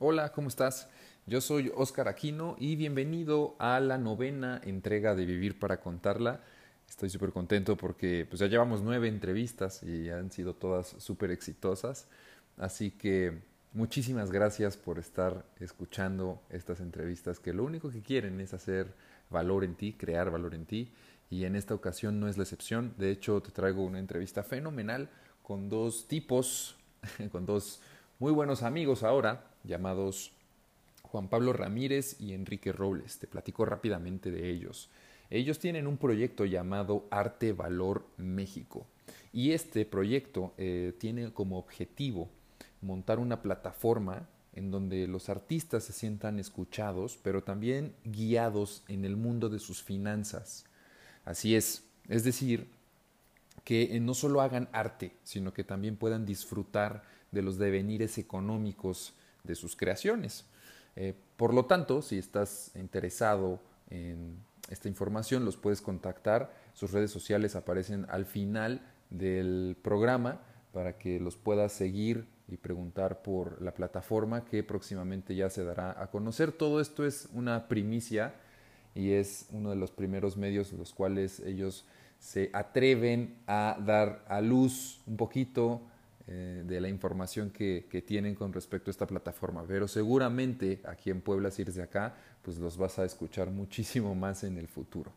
Hola, ¿cómo estás? Yo soy Óscar Aquino y bienvenido a la novena entrega de Vivir para Contarla. Estoy súper contento porque pues, ya llevamos nueve entrevistas y han sido todas súper exitosas. Así que muchísimas gracias por estar escuchando estas entrevistas que lo único que quieren es hacer valor en ti, crear valor en ti. Y en esta ocasión no es la excepción. De hecho, te traigo una entrevista fenomenal con dos tipos, con dos muy buenos amigos ahora, llamados Juan Pablo Ramírez y Enrique Robles. Te platico rápidamente de ellos. Ellos tienen un proyecto llamado Arte Valor México. Y este proyecto eh, tiene como objetivo montar una plataforma en donde los artistas se sientan escuchados, pero también guiados en el mundo de sus finanzas. Así es, es decir, que eh, no solo hagan arte, sino que también puedan disfrutar de los devenires económicos de sus creaciones. Eh, por lo tanto, si estás interesado en esta información, los puedes contactar. Sus redes sociales aparecen al final del programa para que los puedas seguir y preguntar por la plataforma que próximamente ya se dará a conocer. Todo esto es una primicia y es uno de los primeros medios en los cuales ellos se atreven a dar a luz un poquito eh, de la información que, tienen con respecto a esta plataforma. Pero seguramente aquí en Puebla, si eres de acá, pues los vas a escuchar muchísimo más en el futuro.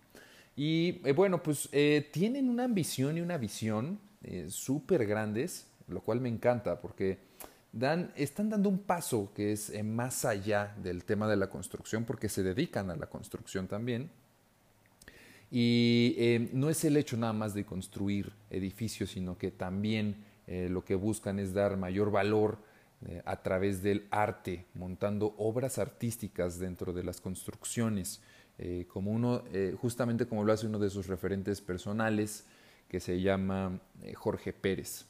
Y eh, bueno, pues eh, tienen una ambición y una visión súper grandes, lo cual me encanta porque dan, están dando un paso que es más allá del tema de la construcción porque se dedican a la construcción también. Y no es el hecho nada más de construir edificios, sino que también eh, lo que buscan es dar mayor valor eh, a través del arte, montando obras artísticas dentro de las construcciones, eh, como uno, justamente como lo hace uno de sus referentes personales, que se llama Jorge Pérez.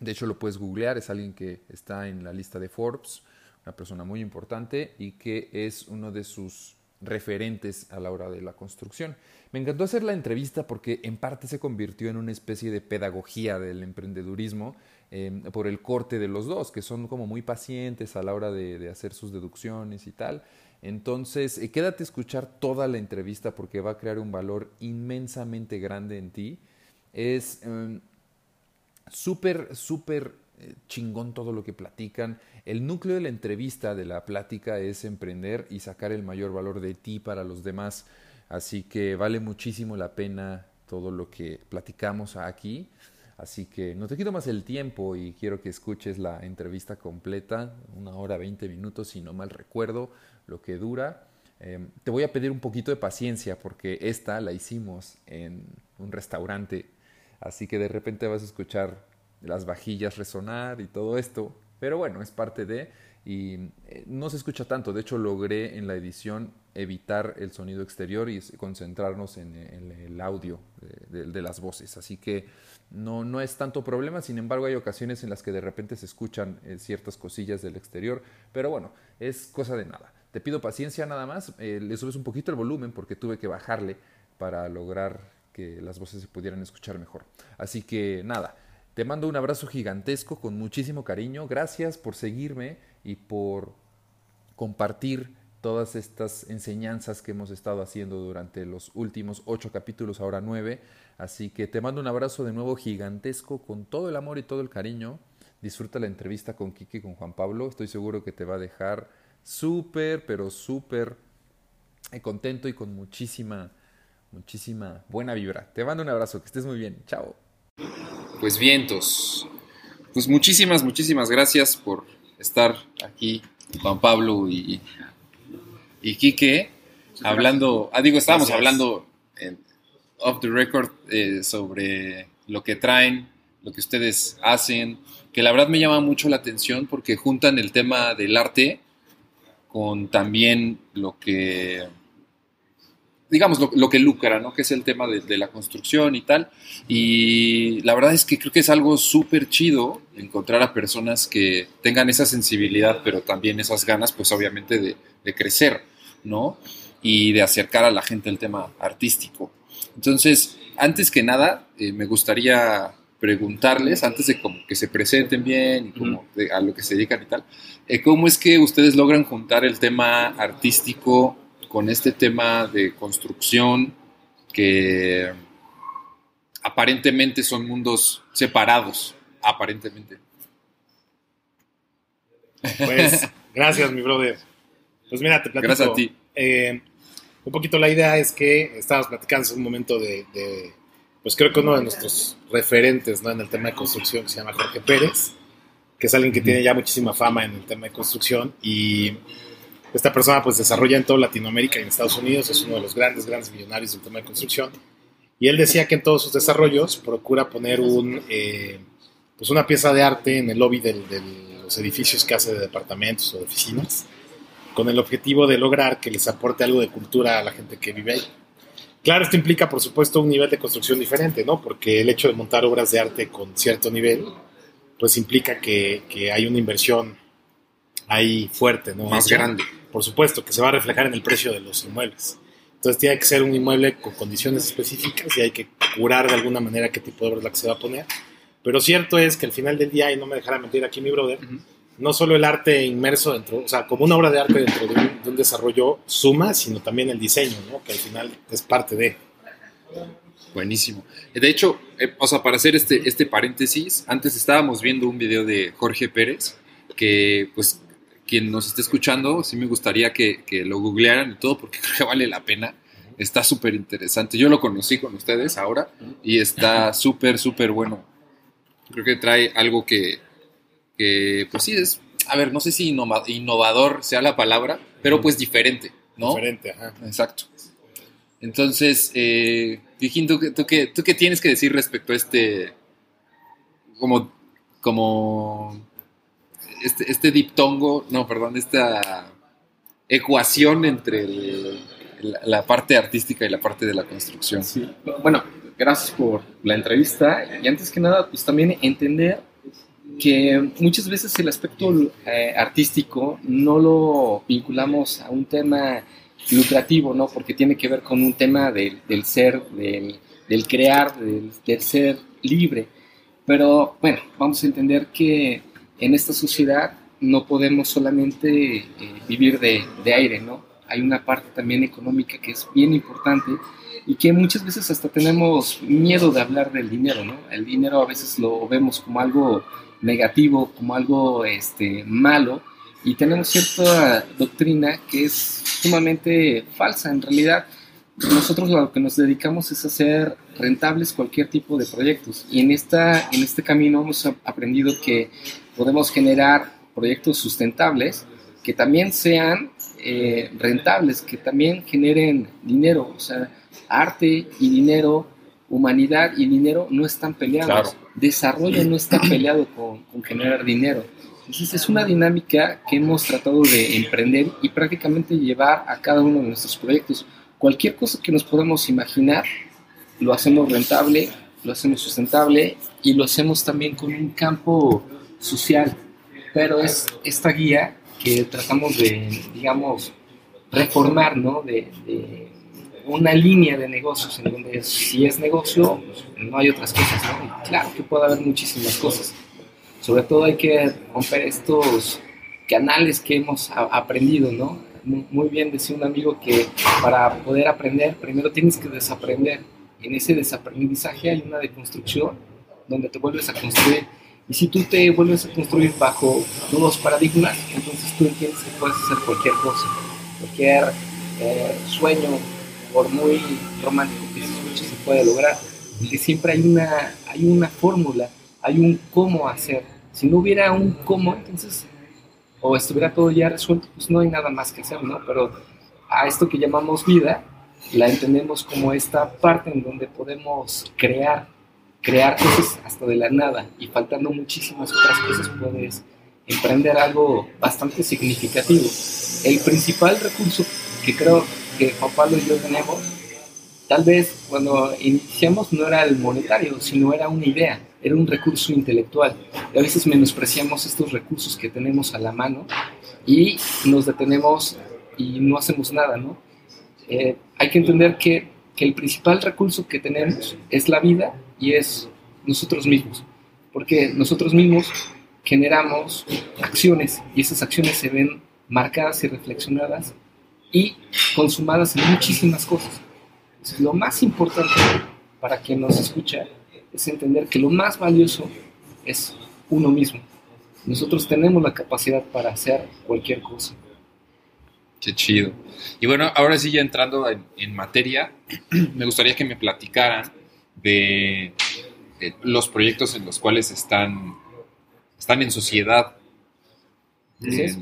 De hecho, lo puedes googlear, es alguien que está en la lista de Forbes, una persona muy importante y que es uno de sus referentes a la hora de la construcción. Me encantó hacer la entrevista porque en parte se convirtió en una especie de pedagogía del emprendedurismo em, por el corte de los dos, que son como muy pacientes a la hora de, hacer sus deducciones y tal. Entonces, eh, quédate a escuchar toda la entrevista porque va a crear un valor inmensamente grande en ti. Es em, súper, súper eh, chingón todo lo que platican. El núcleo de la entrevista, de la plática, es emprender y sacar el mayor valor de ti para los demás. Así que vale muchísimo la pena todo lo que platicamos aquí. Así que no te quito más el tiempo y quiero que escuches la entrevista completa, una hora, veinte minutos, si no mal recuerdo, lo que dura. Em, te voy a pedir un poquito de paciencia porque esta la hicimos en un restaurante, así que de repente vas a escuchar las vajillas resonar y todo esto, pero bueno, es parte de y eh, no se escucha tanto, de hecho logré en la edición evitar el sonido exterior y concentrarnos en, el audio de, las voces, así que no, no es tanto problema, sin embargo hay ocasiones en las que de repente se escuchan eh, ciertas cosillas del exterior, pero bueno, es cosa de nada. Te pido paciencia nada más, eh, le subes un poquito el volumen porque tuve que bajarle para lograr que las voces se pudieran escuchar mejor. Así que nada, te mando un abrazo gigantesco con muchísimo cariño. Gracias por seguirme y por compartir todas estas enseñanzas que hemos estado haciendo durante los últimos ocho capítulos, ahora nueve. Así que te mando un abrazo de nuevo gigantesco con todo el amor y todo el cariño. Disfruta la entrevista con Kiki y con Juan Pablo. Estoy seguro que te va a dejar súper, pero súper eh, contento y con muchísima, muchísima buena vibra. Te mando un abrazo, que estés muy bien. Chao. Pues vientos. Pues muchísimas, muchísimas gracias por estar aquí, Juan Pablo y, y Quique, hablando, ah, digo, estábamos hablando en, off the record eh, sobre lo que traen, lo que ustedes hacen, que la verdad me llama mucho la atención porque juntan el tema del arte con también lo que digamos, lo, que lucra, ¿no? Que es el tema de, la construcción y tal. Y la verdad es que creo que es algo súper chido encontrar a personas que tengan esa sensibilidad, pero también esas ganas, pues obviamente de, crecer, ¿no? Y de acercar a la gente al tema artístico. Entonces, antes que nada, eh, me gustaría preguntarles, antes de como que se presenten bien como a lo que se dedican y tal, eh, ¿cómo es que ustedes logran juntar el tema artístico con este tema de construcción que aparentemente son mundos separados, aparentemente? Pues gracias, mi brother. Pues mira, te platico. Gracias a ti. Eh, un poquito la idea es que estábamos platicando en un momento de, pues creo que uno de nuestros referentes ¿no? en el tema de construcción se llama Jorge Pérez, que es alguien que tiene ya muchísima fama en el tema de construcción y esta persona pues desarrolla en toda Latinoamérica y en Estados Unidos, es uno de los grandes, grandes millonarios del tema de construcción. Y él decía que en todos sus desarrollos procura poner un, eh, pues una pieza de arte en el lobby de los edificios que hace de departamentos o de oficinas con el objetivo de lograr que les aporte algo de cultura a la gente que vive ahí. Claro, esto implica, por supuesto, un nivel de construcción diferente, ¿no? Porque el hecho de montar obras de arte con cierto nivel, pues implica que, hay una inversión ahí fuerte, ¿no? Más grande. Por supuesto, que se va a reflejar en el precio de los inmuebles. Entonces tiene que ser un inmueble con condiciones específicas y hay que curar de alguna manera qué tipo de obra es la que se va a poner. Pero cierto es que al final del día, y no me dejará mentir aquí mi brother, no solo el arte inmerso dentro, o sea, como una obra de arte dentro de un, desarrollo suma, sino también el diseño, ¿no? Que al final es parte de. Buenísimo. De hecho, eh, o sea, para hacer este, este paréntesis, antes estábamos viendo un video de Jorge Pérez, que pues quien nos esté escuchando, sí me gustaría que, que lo googlearan y todo, porque creo que vale la pena. Está súper interesante. Yo lo conocí con ustedes ahora y está súper, súper bueno. Creo que trae algo que, que pues sí es, a ver, no sé si innovador sea la palabra, pero pues diferente, ¿no? Diferente, ajá. Exacto. Entonces, eh, ¿tú, tú, qué, ¿tú qué tienes que decir respecto a este, como, como, este, este diptongo, no, perdón, esta ecuación entre la, parte artística y la parte de la construcción? Sí. Bueno, gracias por la entrevista y antes que nada, pues también entender que muchas veces el aspecto eh, artístico no lo vinculamos a un tema lucrativo, ¿no? Porque tiene que ver con un tema del, ser, del, crear, del, ser libre. Pero bueno, vamos a entender que en esta sociedad no podemos solamente eh, vivir de, de aire, ¿no? Hay una parte también económica que es bien importante y que muchas veces hasta tenemos miedo de hablar del dinero, ¿no? El dinero a veces lo vemos como algo negativo, como algo este, malo, y tenemos cierta doctrina que es sumamente falsa. En realidad, nosotros lo que nos dedicamos es a hacer rentables cualquier tipo de proyectos, y en, esta, en este camino hemos aprendido que podemos generar proyectos sustentables que también sean eh, rentables, que también generen dinero, o sea, arte y dinero humanidad y dinero no están peleados. Desarrollo no está peleado con, generar dinero. Entonces es una dinámica que hemos tratado de emprender y prácticamente llevar a cada uno de nuestros proyectos. Cualquier cosa que nos podamos imaginar, lo hacemos rentable, lo hacemos sustentable y lo hacemos también con un campo social. Pero es esta guía que tratamos de, digamos, reformar, ¿no? de una línea de negocios en donde si es negocio, no hay otras cosas, ¿no? claro que puede haber muchísimas cosas. Sobre todo hay que romper estos canales que hemos aprendido, ¿no? Muy bien decía un amigo que para poder aprender, primero tienes que desaprender. En ese desaprendizaje hay una deconstrucción donde te vuelves a construir. Y si tú te vuelves a construir bajo nuevos paradigmas, entonces tú entiendes que puedes hacer cualquier cosa, cualquier eh, sueño, por muy romántico que se escuche, se puede lograr. Porque siempre hay una, hay una fórmula, hay un cómo hacer. Si no hubiera un cómo, entonces, o estuviera todo ya resuelto, pues no hay nada más que hacer, ¿no? Pero a esto que llamamos vida, la entendemos como esta parte en donde podemos crear, crear cosas hasta de la nada y faltando muchísimas otras cosas puedes emprender algo bastante significativo. El principal recurso que creo que Juan Pablo y yo tenemos, tal vez cuando iniciamos no era el monetario, sino era una idea, era un recurso intelectual. Y a veces menospreciamos estos recursos que tenemos a la mano y nos detenemos y no hacemos nada, ¿no? Eh, hay que entender que, que el principal recurso que tenemos es la vida y es nosotros mismos, porque nosotros mismos generamos acciones y esas acciones se ven marcadas y reflexionadas y consumadas en muchísimas cosas. lo más importante para quien nos escucha es entender que lo más valioso es uno mismo. Nosotros tenemos la capacidad para hacer cualquier cosa. Qué chido. Y bueno, ahora sí ya entrando en, materia, me gustaría que me platicaran de, los proyectos en los cuales están, están en sociedad. Eh,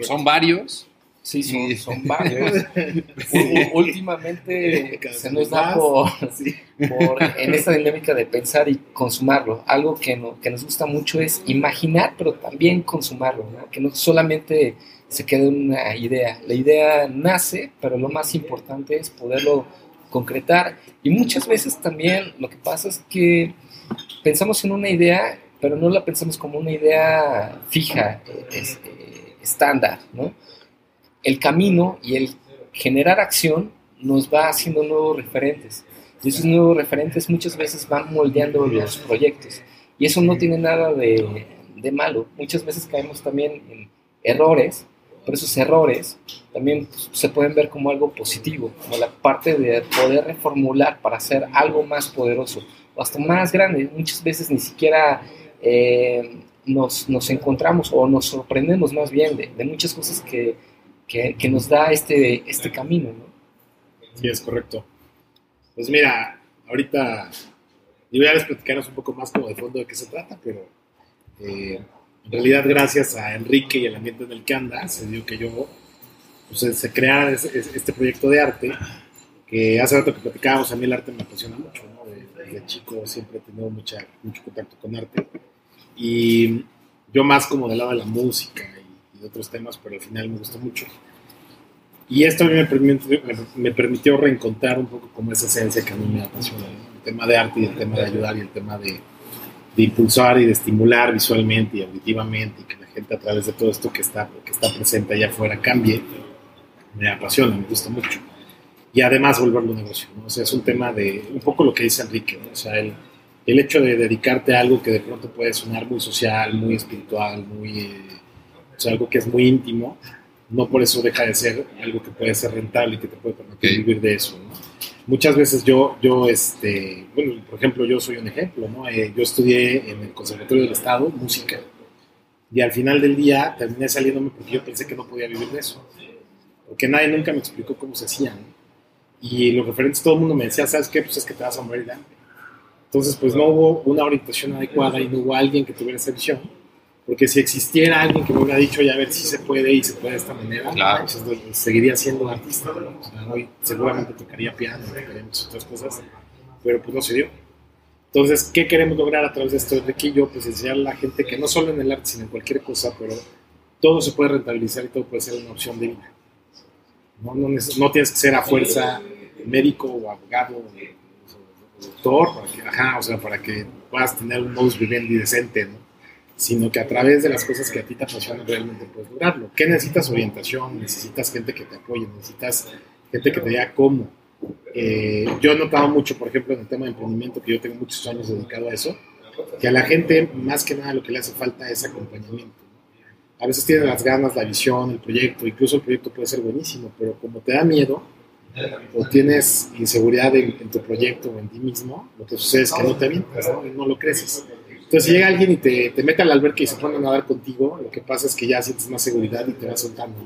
son varios, Sí, son, varios. Últimamente se nos da por, en esta dinámica de pensar y consumarlo. Algo que, no, que nos gusta mucho es imaginar, pero también consumarlo, que no solamente se quede una idea. La idea nace, pero lo más importante es poderlo concretar. Y muchas veces también lo que pasa es que pensamos en una idea, pero no la pensamos como una idea fija, este, estándar, ¿no? el camino y el generar acción nos va haciendo nuevos referentes. Y esos nuevos referentes muchas veces van moldeando los proyectos. Y eso no tiene nada de, malo. Muchas veces caemos también en errores, pero esos errores también se pueden ver como algo positivo, como la parte de poder reformular para hacer algo más poderoso o hasta más grande. Muchas veces ni siquiera eh, nos, nos, encontramos o nos sorprendemos más bien de, de muchas cosas que que, nos da este, este camino. ¿no? Sí, es correcto. Pues mira, ahorita yo ya les platicaros un poco más como de fondo de qué se trata, pero eh, en realidad gracias a Enrique y el ambiente en el que anda, se dio que yo, pues se crea este proyecto de arte, que hace rato que platicábamos, a mí el arte me apasiona mucho, ¿no? Desde, chico siempre he tenido mucha, mucho contacto con arte, y yo más como del lado de la música de otros temas, pero al final me gustó mucho. Y esto a mí me permitió, me permitió reencontrar un poco como esa esencia que a mí me apasiona, el tema de arte y el tema de ayudar y el tema de, de, impulsar y de estimular visualmente y auditivamente y que la gente a través de todo esto que está, que está presente allá afuera cambie, me apasiona, me gusta mucho. Y además volverlo un negocio, ¿no? O sea, es un tema de, un poco lo que dice Enrique, o sea, el, el hecho de dedicarte a algo que de pronto puede sonar muy social, muy espiritual, muy... Eh, algo que es muy íntimo, no por eso deja de ser algo que puede ser rentable y que te puede permitir vivir de eso. Muchas veces yo, yo este, bueno, por ejemplo, yo soy un ejemplo, ¿no? Eh, yo estudié en el Conservatorio del Estado música y al final del día terminé saliéndome porque yo pensé que no podía vivir de eso, porque nadie nunca me explicó cómo se hacía. Y los referentes, todo el mundo me decía, ¿sabes qué? Pues es que te vas a morir de hambre. Entonces, pues no hubo una orientación adecuada y no hubo alguien que tuviera esa visión porque si existiera alguien que me hubiera dicho, ya a ver si se puede y se puede de esta manera, seguiría siendo artista. hoy seguramente tocaría piano, tocaría muchas otras cosas, pero pues no se dio. Entonces, ¿qué queremos lograr a través de esto de aquí yo? Pues enseñar a la gente que no solo en el arte, sino en cualquier cosa, pero todo se puede rentabilizar y todo puede ser una opción de vida. No, no, no tienes que ser a fuerza médico o abogado o, doctor para que, ajá, o sea, para que puedas tener un modus vivendi decente, ¿no? Sino que a través de las cosas que a ti te apasionan realmente puedes lograrlo. ¿Qué necesitas? Orientación, necesitas gente que te apoye, necesitas gente que te diga cómo. Eh, yo he notado mucho, por ejemplo, en el tema de emprendimiento, que yo tengo muchos años dedicado a eso, que a la gente más que nada lo que le hace falta es acompañamiento. A veces tiene las ganas, la visión, el proyecto, incluso el proyecto puede ser buenísimo, pero como te da miedo o tienes inseguridad en, tu proyecto o en ti mismo, lo que sucede es que no te avientas, ¿no? no lo creces. Entonces, si llega alguien y te, te mete al alberca y se pone a nadar contigo, lo que pasa es que ya sientes más seguridad y te vas soltando.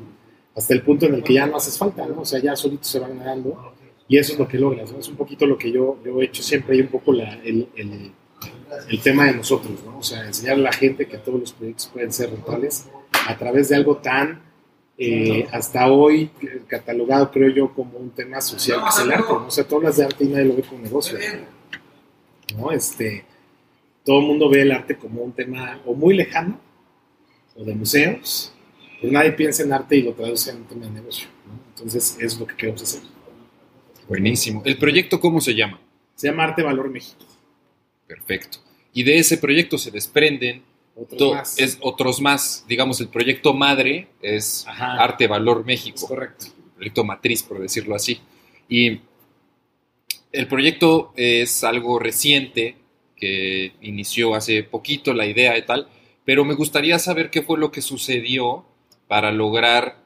Hasta el punto en el que ya no haces falta, ¿no? O sea, ya solitos se van nadando y eso es lo que logras, ¿no? Es un poquito lo que yo, yo he hecho siempre y un poco la, el, el, el, tema de nosotros, ¿no? O sea, enseñar a la gente que todos los proyectos pueden ser rentables a través de algo tan, eh, hasta hoy, catalogado, creo yo, como un tema social que es el arte, ¿no? O sea, todas las de arte y nadie lo ve como negocio, ¿no? Este todo el mundo ve el arte como un tema o muy lejano o de museos, pero nadie piensa en arte y lo traduce en un tema de negocio. Entonces, es lo que queremos hacer. Buenísimo. ¿El proyecto cómo se llama? Se llama Arte Valor México. Perfecto. Y de ese proyecto se desprenden otros, más. Es otros más. Digamos, el proyecto madre es Arte Valor México. correcto. El proyecto matriz, por decirlo así. Y el proyecto es algo reciente, que inició hace poquito la idea y tal, pero me gustaría saber qué fue lo que sucedió para lograr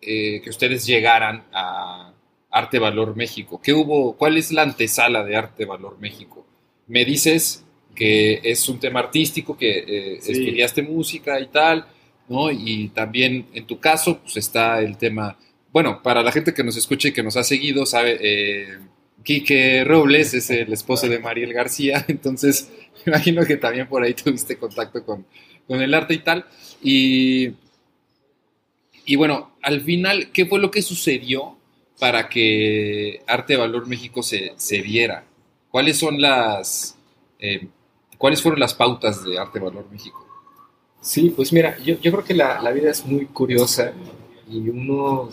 eh, que ustedes llegaran a Arte Valor México. ¿Qué hubo? ¿Cuál es la antesala de Arte Valor México? Me dices que es un tema artístico, que eh, estudiaste música y tal, ¿no? Y también en tu caso, pues está el tema, bueno, para la gente que nos escucha y que nos ha seguido, sabe, eh, Quique Robles es el esposo de Mariel García, entonces me imagino que también por ahí tuviste contacto con, con el arte y tal. Y y bueno, al final, ¿qué fue lo que sucedió para que Arte Valor México se, se viera? ¿Cuáles son las... Eh, ¿Cuáles fueron las pautas de Arte Valor México? Sí, pues mira, yo, yo creo que la, la, vida es muy curiosa y uno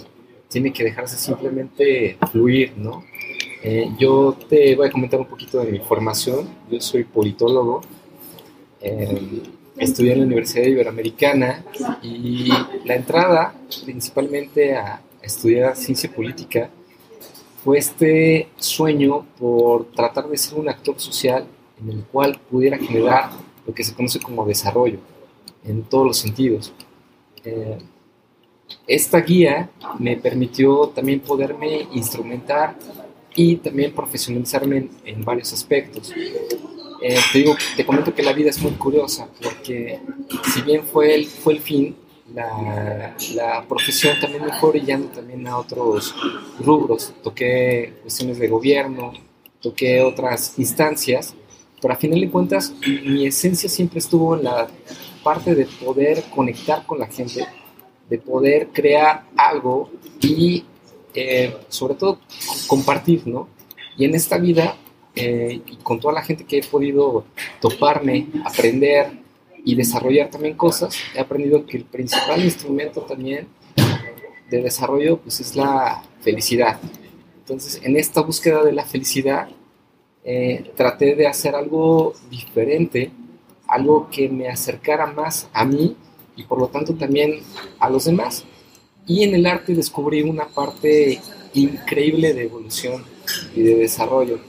tiene que dejarse simplemente fluir, ¿no? Eh, yo te voy a comentar un poquito de mi formación. Yo soy politólogo. Eh, estudié en la Universidad Iberoamericana y la entrada principalmente a estudiar ciencia política fue este sueño por tratar de ser un actor social en el cual pudiera generar lo que se conoce como desarrollo en todos los sentidos. Eh, esta guía me permitió también poderme instrumentar y también profesionalizarme en, en varios aspectos. Eh, te digo, te comento que la vida es muy curiosa, porque si bien fue el, fue el fin, la, la, profesión también me fue brillando también a otros rubros. Toqué cuestiones de gobierno, toqué otras instancias, pero a final de cuentas mi esencia siempre estuvo en la parte de poder conectar con la gente, de poder crear algo y eh, sobre todo compartir, ¿no? Y en esta vida eh, y con toda la gente que he podido toparme, aprender y desarrollar también cosas, he aprendido que el principal instrumento también de desarrollo pues es la felicidad. Entonces, en esta búsqueda de la felicidad, eh, traté de hacer algo diferente, algo que me acercara más a mí y por lo tanto también a los demás. Y en el arte descubrí una parte increíble de evolución y de desarrollo.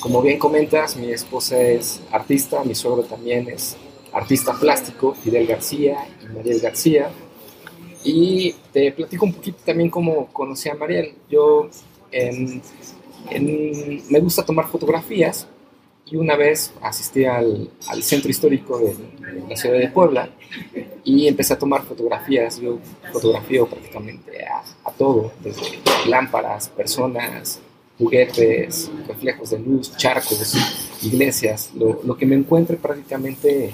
Como bien comentas, mi esposa es artista, mi suegro también es artista plástico, Fidel García y Mariel García. Y te platico un poquito también cómo conocí a Mariel. Yo me gusta tomar fotografías y una vez asistí al, centro histórico de, la ciudad de Puebla y empecé a tomar fotografías. Yo fotografío prácticamente a, a todo, desde lámparas, personas, juguetes, reflejos de luz, charcos, iglesias, lo, que me encuentre prácticamente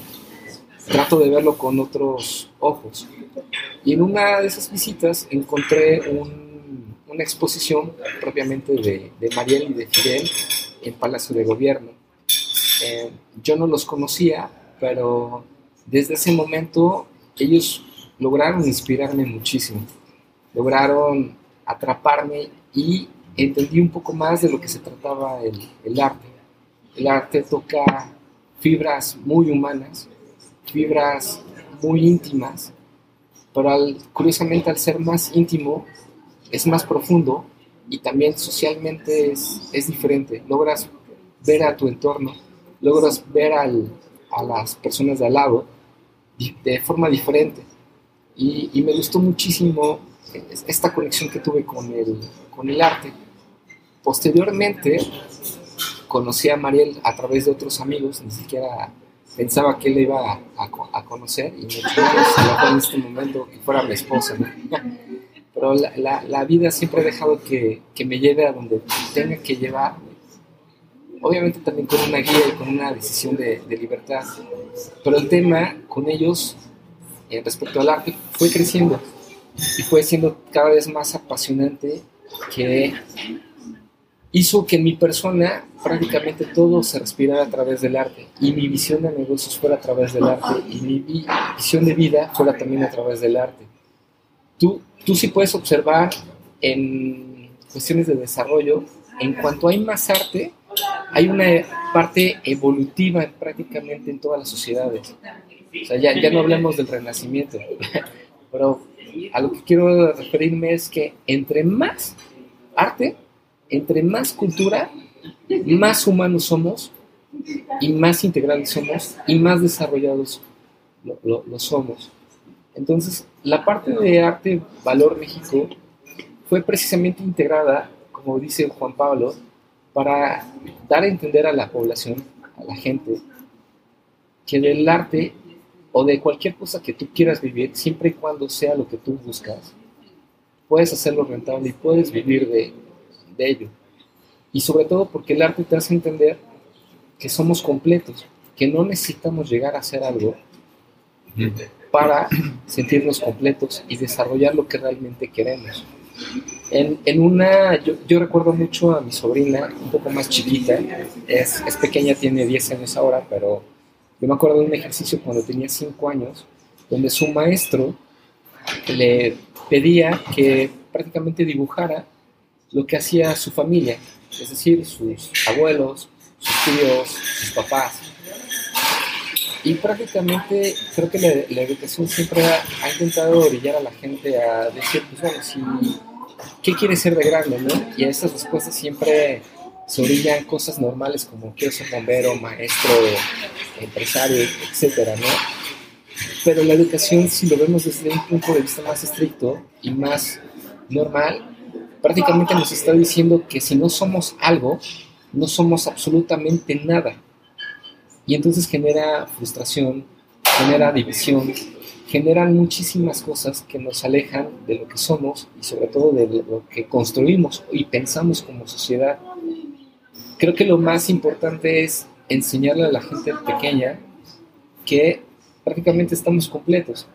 trato de verlo con otros ojos. Y en una de esas visitas encontré una exposición propiamente de, de, Mariel y de Fidel en Palacio de Gobierno. Eh, yo no los conocía, pero desde ese momento ellos lograron inspirarme muchísimo, lograron atraparme y entendí un poco más de lo que se trataba el, arte. El arte toca fibras muy humanas, fibras muy íntimas, pero curiosamente al ser más íntimo es más profundo y también socialmente es, es diferente. Logras ver a tu entorno, logras ver al, a las personas de al lado de forma diferente. Y, y, me gustó muchísimo esta conexión que tuve con el, con el arte. Posteriormente, conocí a Mariel a través de otros amigos, ni siquiera pensaba que él iba a, a, conocer y me en este momento que fuera mi esposa. Pero la, la, la, vida siempre ha dejado que, que, me lleve a donde tenga que llevar, obviamente también con una guía y con una decisión de, libertad. Pero el tema con ellos eh, respecto al arte fue creciendo y fue siendo cada vez más apasionante que hizo que mi persona prácticamente todo se respirara a través del arte y mi visión de negocios fuera a través del arte y mi visión de vida fuera también a través del arte. Tú, tú sí puedes observar en cuestiones de desarrollo, en cuanto hay más arte, hay una parte evolutiva prácticamente en todas las sociedades. O sea, ya, ya no hablamos del renacimiento, pero a lo que quiero referirme es que entre más arte, entre más cultura, más humanos somos y más integrales somos y más desarrollados lo, lo somos. Entonces, la parte de arte Valor México fue precisamente integrada, como dice Juan Pablo, para dar a entender a la población, a la gente, que del arte o de cualquier cosa que tú quieras vivir, siempre y cuando sea lo que tú buscas, puedes hacerlo rentable y puedes vivir de, de ello. Y sobre todo porque el arte te hace entender que somos completos, que no necesitamos llegar a hacer algo para sentirnos completos y desarrollar lo que realmente queremos. En, en una, yo, yo, recuerdo mucho a mi sobrina, un poco más chiquita, es, es, pequeña, tiene 10 años ahora, pero yo me acuerdo de un ejercicio cuando tenía 5 años, donde su maestro le pedía que prácticamente dibujara lo que hacía su familia, es decir, sus abuelos, sus tíos, sus papás. Y prácticamente creo que la, educación siempre ha, ha, intentado orillar a la gente a decir, pues bueno, si, ¿qué quiere ser de grande? ¿no? Y a esas respuestas siempre se orillan cosas normales como quiero ser bombero, maestro, empresario, etcétera, ¿no? Pero la educación, si lo vemos desde un punto de vista más estricto y más normal, prácticamente nos está diciendo que si no somos algo, no somos absolutamente nada. Y entonces genera frustración, genera división, generan muchísimas cosas que nos alejan de lo que somos y sobre todo de lo que construimos y pensamos como sociedad. Creo que lo más importante es enseñarle a la gente pequeña que prácticamente estamos completos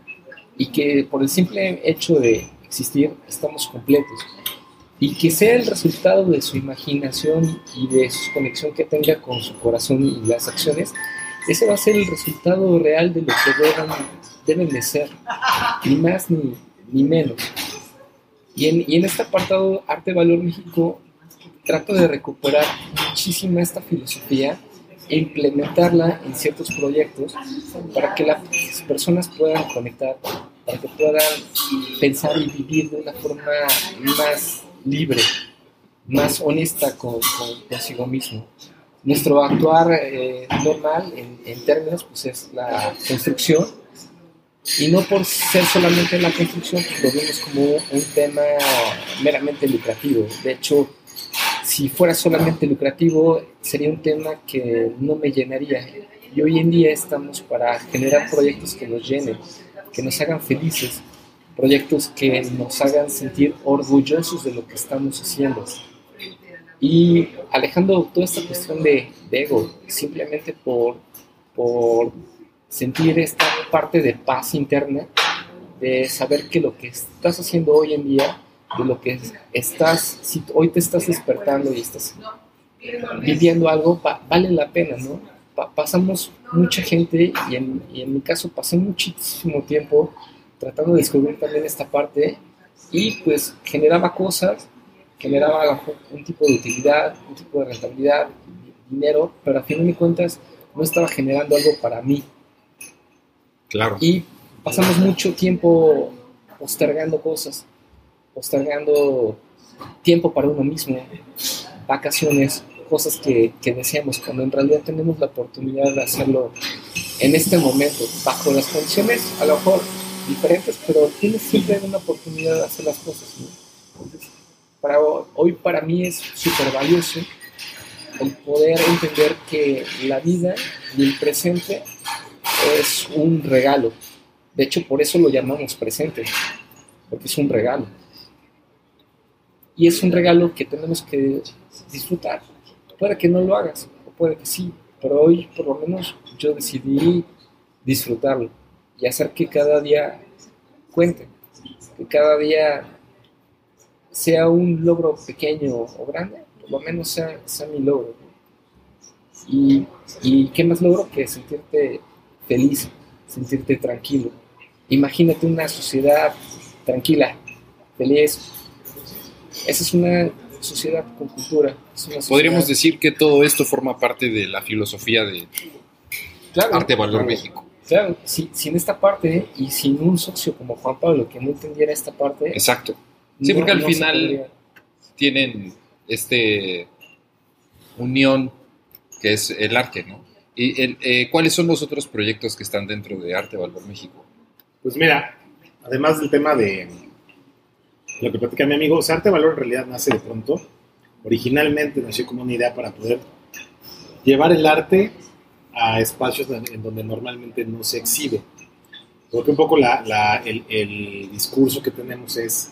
y que por el simple hecho de existir estamos completos y que sea el resultado de su imaginación y de su conexión que tenga con su corazón y las acciones, ese va a ser el resultado real de lo que deben, deben de ser, ni más ni, ni menos. Y en, y en, este apartado Arte Valor México trato de recuperar muchísima esta filosofía e implementarla en ciertos proyectos para que las personas puedan conectar, para que puedan pensar y vivir de una forma más libre, más honesta con, consigo mismo. Nuestro actuar eh, normal en, en, términos pues es la construcción y no por ser solamente la construcción lo vemos como un tema meramente lucrativo. De hecho, si fuera solamente lucrativo sería un tema que no me llenaría. Y hoy en día estamos para generar proyectos que nos llenen, que nos hagan felices, proyectos que nos hagan sentir orgullosos de lo que estamos haciendo. Y alejando toda esta cuestión de, de ego, simplemente por, por sentir esta parte de paz interna, de saber que lo que estás haciendo hoy en día, de lo que estás, si hoy te estás despertando y estás viviendo algo, vale la pena, ¿no? Pa pasamos mucha gente, y en, y mi caso pasé muchísimo tiempo tratando de descubrir también esta parte y pues generaba cosas, generaba un tipo de utilidad, un tipo de rentabilidad, dinero, pero a fin de cuentas no estaba generando algo para mí. Y pasamos mucho tiempo postergando cosas, postergando tiempo para uno mismo, vacaciones, cosas que, que deseamos, cuando en realidad tenemos la oportunidad de hacerlo en este momento, bajo las condiciones a lo mejor diferentes, pero tienes siempre una oportunidad de hacer las cosas. Entonces, para, hoy para mí es súper valioso el poder entender que la vida y el presente es un regalo. De hecho, por eso lo llamamos presente, porque es un regalo. Y es un regalo que tenemos que disfrutar. Puede que no lo hagas, o puede que sí, pero hoy por lo menos yo decidí disfrutarlo y hacer que cada día cuente, que cada día sea un logro pequeño o grande, por lo menos sea, sea mi logro. Y, y qué más logro que sentirte feliz, sentirte tranquilo. Imagínate una sociedad tranquila, feliz. Esa es una sociedad con cultura. Sociedad... Podríamos decir que todo esto forma parte de la filosofía de claro, Arte Valor claro. México. Claro, si, sin esta parte y sin un socio como Juan Pablo que no entendiera esta parte. Exacto. Sí, no- porque al no final tienen este unión que es el arte, ¿no? ¿Y eh, cuáles son los otros proyectos que están dentro de Arte Valor México? Pues mira, además del tema de lo que platica mi amigo, Arte Valor en realidad nace de pronto. Originalmente nació como una idea para poder llevar el arte a espacios en donde normalmente no se exhibe. Porque un poco la, el, el, discurso que tenemos es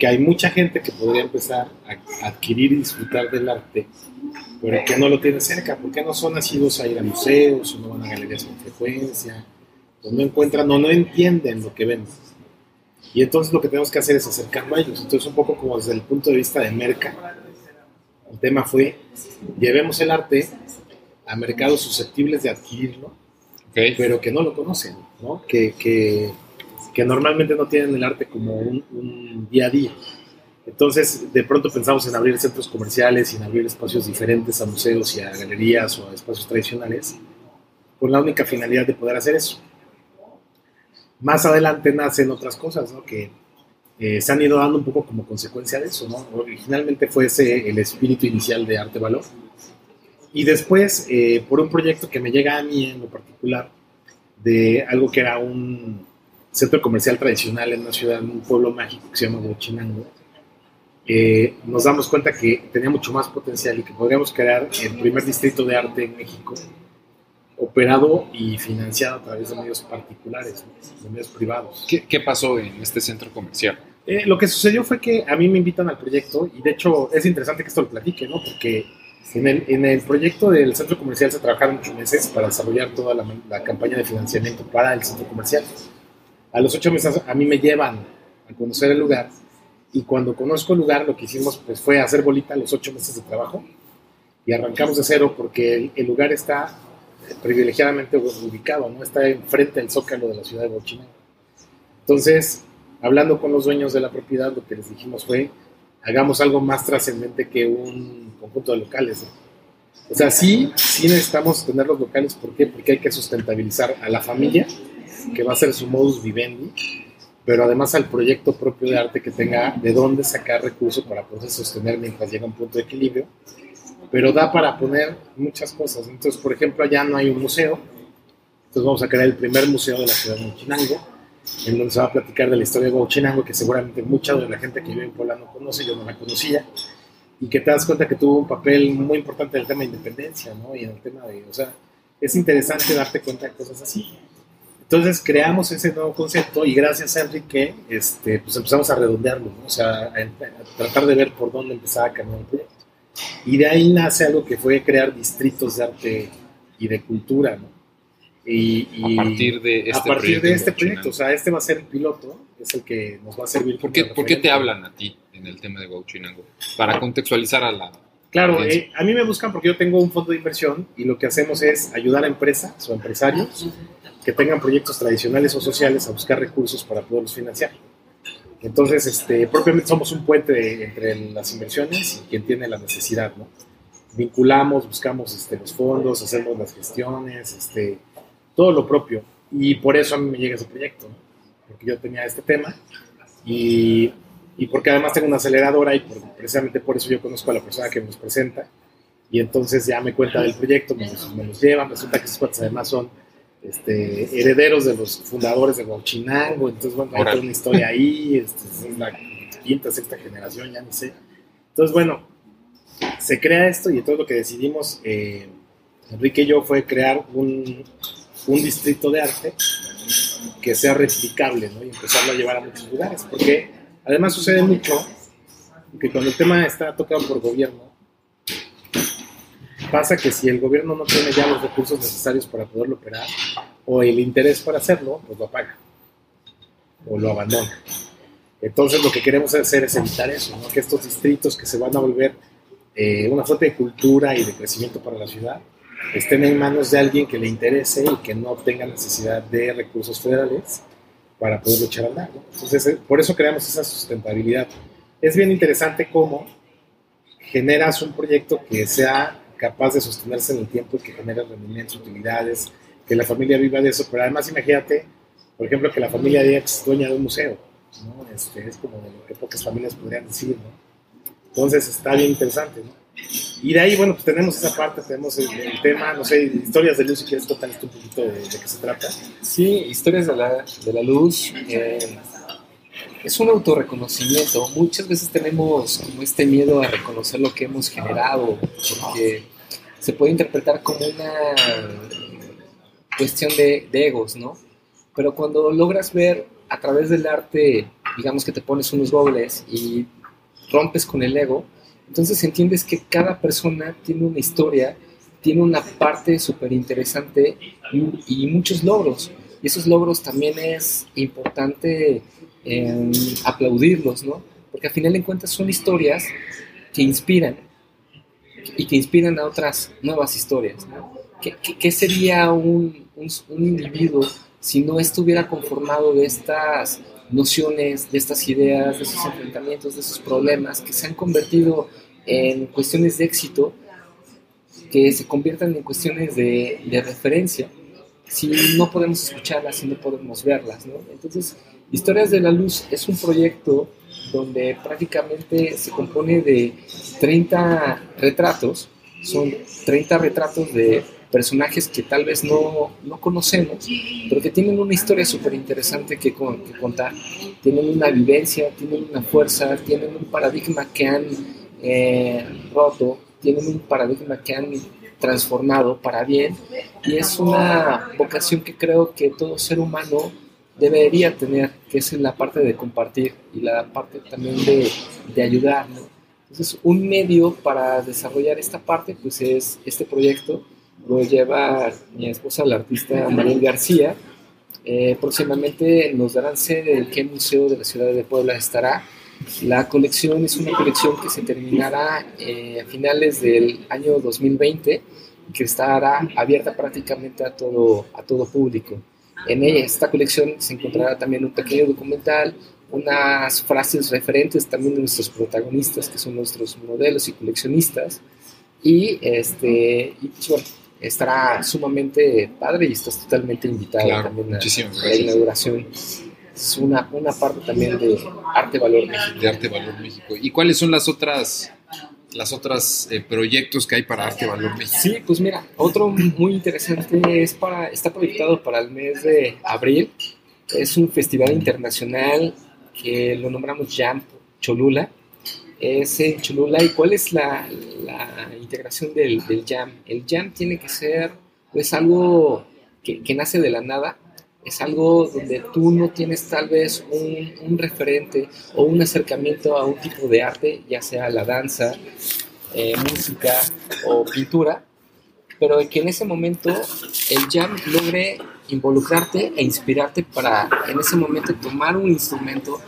que hay mucha gente que podría empezar a adquirir y disfrutar del arte, pero que no lo tiene cerca, porque no son nacidos a ir a museos, o no van a galerías con frecuencia, o no encuentran o no entienden lo que ven. Y entonces lo que tenemos que hacer es acercarlo a ellos. Entonces un poco como desde el punto de vista de Merca, el tema fue, llevemos el arte a mercados susceptibles de adquirirlo, pero que no lo conocen, ¿no? Que, que normalmente no tienen el arte como un, día a día. Entonces, de pronto pensamos en abrir centros comerciales y en abrir espacios diferentes a museos y a galerías o a espacios tradicionales, con la única finalidad de poder hacer eso. Más adelante nacen otras cosas, ¿no? Que eh, se han ido dando un poco como consecuencia de eso, ¿no? Originalmente fue ese el espíritu inicial de Arte Valor. Y después, eh, por un proyecto que me llega a mí en lo particular, de algo que era un, centro comercial tradicional en una ciudad, en un pueblo mágico que se llama Huachinango, eh, nos damos cuenta que tenía mucho más potencial y que podríamos crear el primer distrito de arte en México, operado y financiado a través de medios particulares, de medios privados. ¿Qué, pasó en este centro comercial? Eh, lo que sucedió fue que a mí me invitan al proyecto y de hecho es interesante que esto lo platique, ¿no? Porque en el, en el proyecto del centro comercial se trabajaron muchos meses para desarrollar toda la, la campaña de financiamiento para el centro comercial. A los ocho meses a mí me llevan a conocer el lugar y cuando conozco el lugar lo que hicimos pues fue hacer bolita los ocho meses de trabajo y arrancamos de cero porque el, lugar está privilegiadamente ubicado, ¿no? Está enfrente del zócalo de la ciudad de Bochina. Entonces, hablando con los dueños de la propiedad, lo que les dijimos fue, hagamos algo más trascendente que un conjunto de locales. O sea, sí, sí necesitamos tener los locales, ¿por qué? Porque hay que sustentabilizar a la familia que va a ser su modus vivendi, pero además al proyecto propio de arte que tenga de dónde sacar recursos para poder sostener mientras llega a un punto de equilibrio, pero da para poner muchas cosas. Entonces, por ejemplo, allá no hay un museo, entonces vamos a crear el primer museo de la ciudad de Huachinango, en donde se va a platicar de la historia de Huachinango, que seguramente mucha de la gente que vive en Puebla no conoce, yo no la conocía, y que te das cuenta que tuvo un papel muy importante en el tema de independencia, ¿no? Y en el tema de, o sea, es interesante darte cuenta de cosas así. Entonces creamos ese nuevo concepto y gracias a Enrique este, pues empezamos a redondearlo, o sea, a, tratar de ver por dónde empezaba a cambiar el proyecto. Y de ahí nace algo que fue crear distritos de arte y de cultura, ¿no? Y, a partir de este a partir proyecto, de este proyecto, o sea, este va a ser el piloto, es el que nos va a servir. ¿Por qué, ¿por qué te hablan a ti en el tema de Huachinango? Para contextualizar a la... Claro, eh, a mí me buscan porque yo tengo un fondo de inversión y lo que hacemos es ayudar a empresas o empresarios que tengan proyectos tradicionales o sociales a buscar recursos para poderlos financiar. Entonces, este, propiamente somos un puente entre las inversiones y quien tiene la necesidad, ¿no? Vinculamos, buscamos este, los fondos, hacemos las gestiones, este, todo lo propio. Y por eso a mí me llega ese proyecto, ¿no? porque yo tenía este tema y, y, porque además tengo una aceleradora y precisamente por eso yo conozco a la persona que nos presenta y entonces ya me cuenta del proyecto, me los, me los llevan, resulta que esos cuates además son este, herederos de los fundadores de Huachinango, entonces bueno, hay toda una historia ahí, este, es la quinta, sexta generación, ya ni sé. Entonces bueno, se crea esto y entonces lo que decidimos, eh, Enrique y yo, fue crear un, un, distrito de arte que sea replicable ¿no? y empezarlo a llevar a muchos lugares, porque además sucede mucho que cuando el tema está tocado por gobierno, Pasa que si el gobierno no tiene ya los recursos necesarios para poderlo operar, o el interés para hacerlo, pues lo apaga, o lo abandona. Entonces lo que queremos hacer es evitar eso, ¿no? que estos distritos que se van a volver eh, una fuente de cultura y de crecimiento para la ciudad estén en manos de alguien que le interese y que no tenga necesidad de recursos federales para poderlo echar a andar. Entonces, eh, por eso creamos esa sustentabilidad. Es bien interesante cómo generas un proyecto que sea capaz de sostenerse en el tiempo y que genere rendimientos, utilidades, que la familia viva de eso. Pero además, imagínate, por ejemplo, que la familia de es dueña de un museo. ¿no? Este, es como de lo que pocas familias podrían decir. ¿no? Entonces, está bien interesante. ¿no? Y de ahí, bueno, pues tenemos esa parte, tenemos el, tema, no sé, historias de luz, si quieres contar un poquito de, qué se trata. Sí, historias de la, de la luz. Eh, es un autorreconocimiento. Muchas veces tenemos como este miedo a reconocer lo que hemos generado, porque se puede interpretar como una cuestión de, de egos, ¿no? Pero cuando logras ver a través del arte, digamos que te pones unos gobles y rompes con el ego, entonces entiendes que cada persona tiene una historia, tiene una parte súper interesante y, muchos logros. Y esos logros también es importante em, aplaudirlos, ¿no? Porque al final de cuentas son historias que inspiran y que inspiran a otras nuevas historias, ¿no? ¿Qué, sería un, un individuo si no estuviera conformado de estas nociones, de estas ideas, de esos enfrentamientos, de esos problemas que se han convertido en cuestiones de éxito, que se conviertan en cuestiones de, referencia, si no podemos escucharlas, si no podemos verlas. ¿no? Entonces, Historias de la Luz es un proyecto donde prácticamente se compone de 30 retratos, son 30 retratos de personajes que tal vez no, no conocemos, pero que tienen una historia súper interesante que, que, contar, tienen una vivencia, tienen una fuerza, tienen un paradigma que han eh, roto, tienen un paradigma que han transformado para bien y es una vocación que creo que todo ser humano debería tener, que es la parte de compartir y la parte también de, de ayudar. Entonces, un medio para desarrollar esta parte, pues es este proyecto, lo lleva mi esposa, la artista Mariel García. Eh, próximamente nos darán sede en qué museo de la ciudad de Puebla estará. La colección es una colección que se terminará eh, a finales del año 2020 y que estará abierta prácticamente a todo, a todo público. En ella, esta colección se encontrará también un pequeño documental, unas frases referentes también de nuestros protagonistas, que son nuestros modelos y coleccionistas. Y, este, y pues bueno, estará sumamente padre y estás totalmente invitado también a la inauguración. Es una, una parte también de Arte Valor México. De Arte Valor México. ¿Y cuáles son las otras las otras eh, proyectos que hay para Arte Valor? Sí, pues mira, otro muy interesante es para está proyectado para el mes de abril. Es un festival internacional que lo nombramos Jam Cholula es en Cholula. ¿Y cuál es la, integración del, jam? El jam tiene que ser pues algo que, nace de la nada, es algo donde tú no tienes tal vez un, referente o un acercamiento a un tipo de arte, ya sea la danza, eh, música o pintura, pero que en ese momento el jam logre involucrarte e inspirarte para en ese momento tomar un instrumento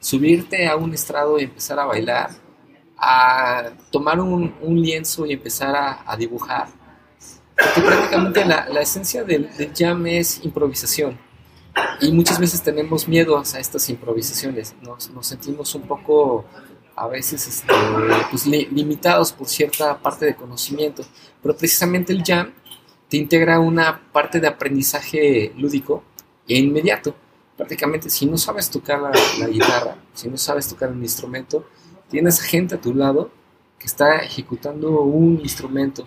subirte a un estrado y empezar a bailar, a tomar un, lienzo y empezar a, dibujar. Porque prácticamente la, esencia del, jam es improvisación. Y muchas veces tenemos miedo a estas improvisaciones. Nos, sentimos un poco a veces este, pues, limitados por cierta parte de conocimiento. Pero precisamente el jam te integra una parte de aprendizaje lúdico e inmediato prácticamente si no sabes tocar la, guitarra, si no sabes tocar un instrumento, tienes gente a tu lado que está ejecutando un instrumento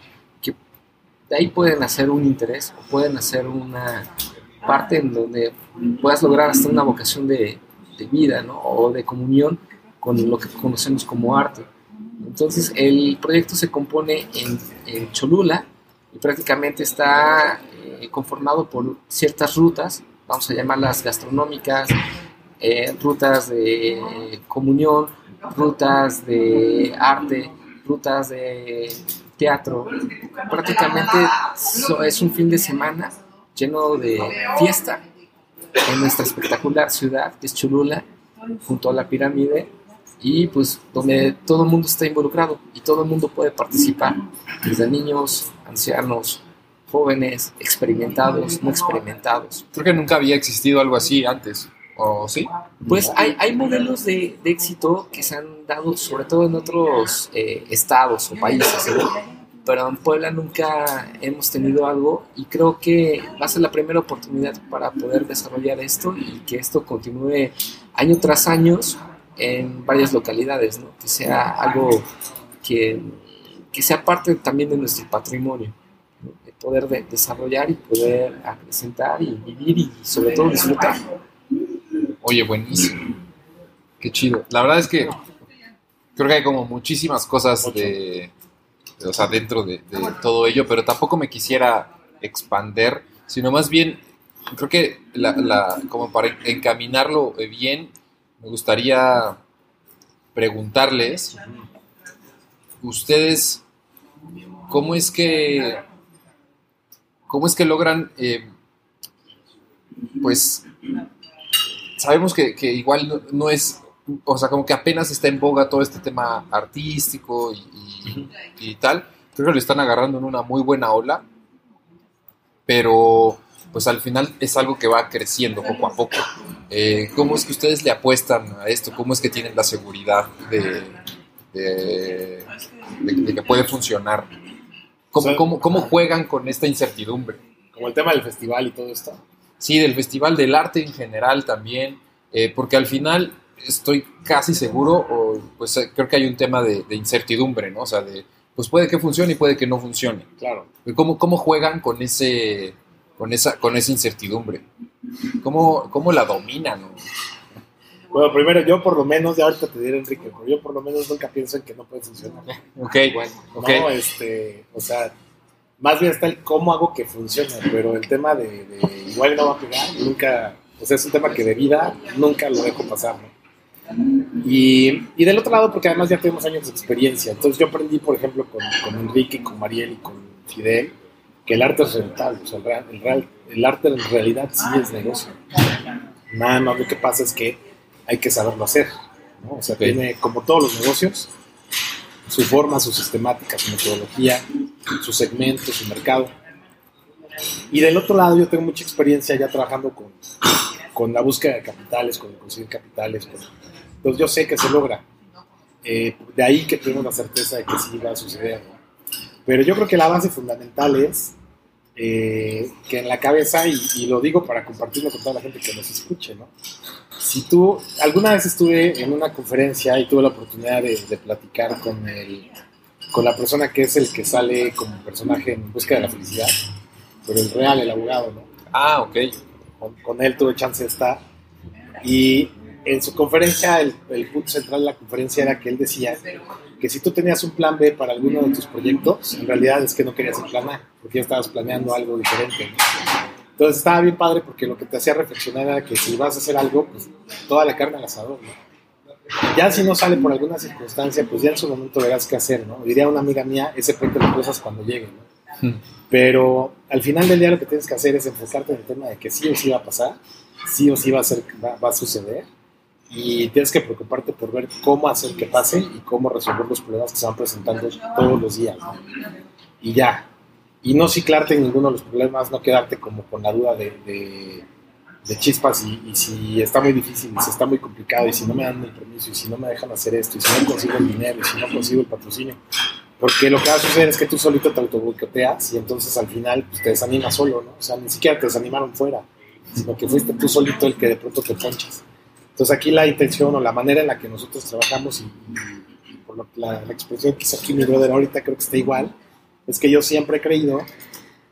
de ahí pueden hacer un interés o pueden hacer una parte en donde puedas lograr hasta una vocación de, vida ¿no? o de comunión con lo que conocemos como arte. Entonces el proyecto se compone en, Cholula y prácticamente está eh, conformado por ciertas rutas vamos a llamarlas gastronómicas, eh, rutas de comunión, rutas de arte, rutas de teatro. Prácticamente es un fin de semana lleno de fiesta en nuestra espectacular ciudad, que es Cholula, junto a la pirámide, y pues donde todo el mundo está involucrado y todo el mundo puede participar, desde niños, ancianos, jóvenes, experimentados, no experimentados. Creo que nunca había existido algo así antes, ¿o sí? Pues hay, hay modelos de, de, éxito que se han sobre todo en otros eh, estados o países, pero en Puebla nunca hemos tenido algo y creo que va a ser la primera oportunidad para poder desarrollar esto y que esto continúe año tras año en varias localidades, ¿no? que sea algo que que sea parte también de nuestro patrimonio, de poder desarrollar y poder presentar y vivir y sobre todo disfrutar. Oye, buenísimo. Qué chido. La verdad es que creo que hay como muchísimas cosas de, o sea, dentro de, todo ello, pero tampoco me quisiera expander, sino más bien, creo que la, como para encaminarlo bien, me gustaría preguntarles, ustedes, ¿cómo es que, cómo es que logran, eh, pues, sabemos que, igual no, es, o sea, como que apenas está en boga todo este tema artístico y, tal, creo que lo están agarrando en una muy buena ola, pero pues al final es algo que va creciendo poco a poco. Eh, ¿Cómo es que ustedes le apuestan a esto? ¿Cómo es que tienen la seguridad de, de, que puede funcionar? ¿Cómo, cómo, juegan con esta incertidumbre? Como el tema del festival y todo esto. Sí, del festival, del arte en general también, eh, porque al final estoy casi seguro, o, pues eh, creo que hay un tema de, incertidumbre, ¿no? O sea, de, pues puede que funcione y puede que no funcione. Claro. ¿Cómo, cómo juegan con ese, con esa, con esa incertidumbre? ¿Cómo, cómo la dominan? Bueno, primero yo por lo menos, ya ahorita te diré Enrique, pero yo por lo menos nunca pienso en que no puede funcionar. Ok, bueno, okay. No, este, o sea, más bien está el cómo hago que funcione, pero el tema de, igual no va a pegar, nunca, o sea, es un tema que de vida nunca lo dejo pasar, ¿no? Y, y, del otro lado, porque además ya tenemos años de experiencia, entonces yo aprendí, por ejemplo, con, con Enrique, con Mariel y con Fidel, que el arte es rentable, o sea, el, real, el, arte en realidad sí es negocio. Nada más lo que pasa es que hay que saberlo hacer, ¿no? O sea, tiene, como todos los negocios, su forma, su sistemática, su metodología, su segmento, su mercado. Y del otro lado, yo tengo mucha experiencia ya trabajando con, con la búsqueda de capitales, con conseguir capitales. Entonces, yo sé que se logra. Eh, de ahí que tengo la certeza de que sí va a suceder. Pero yo creo que la base fundamental es eh, que en la cabeza, y, y, lo digo para compartirlo con toda la gente que nos escuche, ¿no? si tú, alguna vez estuve en una conferencia y tuve la oportunidad de, platicar con, el, con la persona que es el que sale como personaje en busca de la felicidad, pero el real, el abogado, ¿no? Ah, ok. Con, él tuve chance de estar. Y en su conferencia, el, el, punto central de la conferencia era que él decía que si tú tenías un plan B para alguno de tus proyectos, en realidad es que no querías el plan A, porque ya estabas planeando algo diferente. ¿no? Entonces estaba bien padre porque lo que te hacía reflexionar era que si vas a hacer algo, pues toda la carne al asador, ¿no? Ya si no sale por alguna circunstancia, pues ya en su momento verás qué hacer, ¿no? Diría una amiga mía, ese puente de cosas cuando llegue, ¿no? Hmm. Pero al final del día lo que tienes que hacer es enfocarte en el tema de que sí o sí va a pasar, sí o sí va a, ser, va, a suceder, y tienes que preocuparte por ver cómo hacer que pase y cómo resolver los problemas que se van presentando todos los días. ¿no? Y ya, y no ciclarte en ninguno de los problemas, no quedarte como con la duda de, de, chispas y, si está muy difícil, y si está muy complicado, y si no me dan el permiso, y si no me dejan hacer esto, y si no consigo el dinero, y si no consigo el patrocinio. Porque lo que va a suceder es que tú solito te autoboicoteas y entonces al final pues, te desanimas solo, ¿no? O sea, ni siquiera te desanimaron fuera, sino que fuiste tú solito el que de pronto te ponchas. Entonces aquí la intención o la manera en la que nosotros trabajamos y, por lo, la, la expresión que hizo aquí mi brother ahorita creo que está igual, es que yo siempre he creído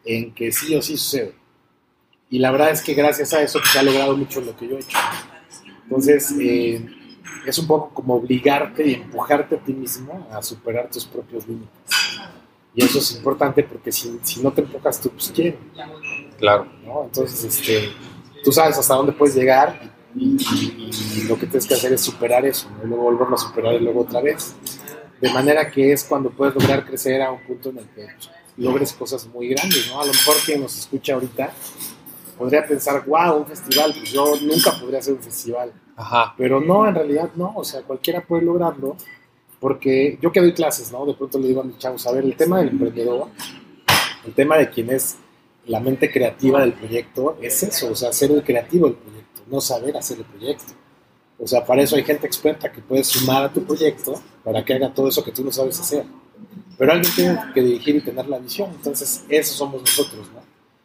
en que sí o sí sucede. Y la verdad es que gracias a eso se ha logrado mucho lo que yo he hecho. Entonces, eh, es un poco como obligarte y empujarte a ti mismo a superar tus propios límites. Y eso es importante porque si, si no te empujas tú, pues quién. Claro. Entonces, este, tú sabes hasta dónde puedes llegar y, lo que tienes que hacer es superar eso, y luego volverlo a superar y luego otra vez. De manera que es cuando puedes lograr crecer a un punto en el que logres cosas muy grandes, ¿no? A lo mejor quien nos escucha ahorita podría pensar, wow, un festival, pues yo nunca podría hacer un festival. Ajá. Pero no, en realidad no, o sea, cualquiera puede lograrlo, porque yo que doy clases, ¿no? De pronto le digo a mis chavos, a ver, el tema del emprendedor, el tema de quién es la mente creativa del proyecto, es eso, o sea, ser el creativo del proyecto, no saber hacer el proyecto. O sea, para eso hay gente experta que puede sumar a tu proyecto para que haga todo eso que tú no sabes hacer. Pero alguien tiene que dirigir y tener la visión. Entonces, eso somos nosotros, ¿no?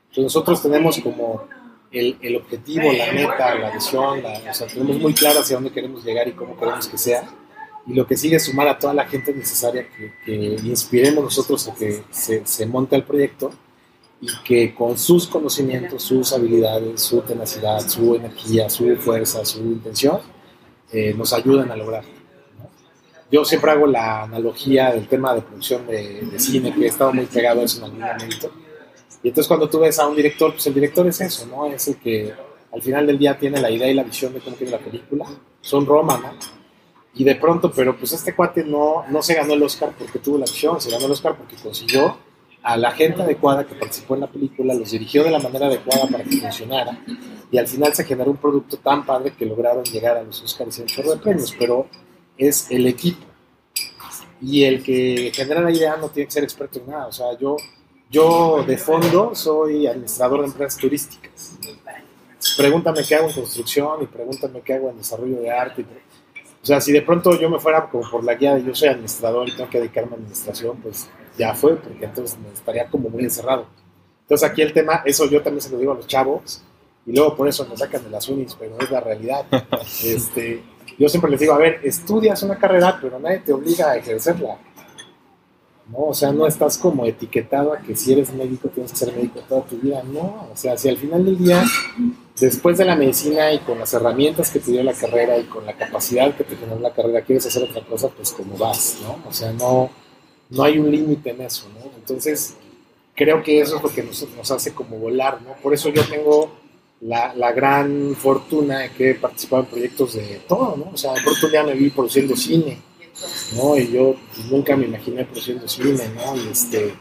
Entonces, nosotros tenemos como el, objetivo, la meta, la visión, o sea, tenemos muy claro hacia dónde queremos llegar y cómo queremos que sea. y lo que sigue es sumar a toda la gente necesaria que, inspiremos nosotros a que se, se, monte el proyecto y que con sus conocimientos, sus habilidades, su tenacidad, su energía, su fuerza, su intención, eh, nos ayuden a lograr. Yo siempre hago la analogía del tema de producción de, cine, que he estado muy pegado a eso en algún momento. Y entonces cuando tú ves a un director, pues el director es eso, ¿no? Es el que al final del día tiene la idea y la visión de cómo tiene la película. Son Roma, ¿no? Y de pronto, pero pues este cuate no, no se ganó el Oscar porque tuvo la visión, se ganó el Oscar porque consiguió a la gente adecuada que participó en la película, los dirigió de la manera adecuada para que funcionara y al final se generó un producto tan padre que lograron llegar a los Oscars y un chorro de premios, pero es el equipo. Y el que genera la idea no tiene que ser experto en nada, o sea, yo, yo de fondo soy administrador de empresas turísticas. Pregúntame qué hago en construcción y pregúntame qué hago en desarrollo de arte. Y o sea, si de pronto yo me fuera como por la guía de yo soy administrador y tengo que dedicarme a administración, pues ya fue, porque entonces me estaría como muy encerrado. Entonces aquí el tema, eso yo también se lo digo a los chavos, y luego por eso me sacan de las unis, pero es la realidad. Este, yo siempre les digo, a ver, estudias una carrera, pero nadie te obliga a ejercerla. ¿no? O sea, no estás como etiquetado a que si eres médico tienes que ser médico toda tu vida. No, o sea, si al final del día después de la medicina y con las herramientas que te dio la carrera y con la capacidad que te generó la carrera, quieres hacer otra cosa, pues como vas, ¿no? O sea, no, no hay un límite en eso, ¿no? Entonces, creo que eso es lo que nos, nos hace como volar, ¿no? Por eso yo tengo la, la, gran fortuna de que he participado en proyectos de todo, ¿no? O sea, por oportunidad me vi produciendo cine, ¿no? Y yo nunca me imaginé produciendo cine, ¿no? Y, este,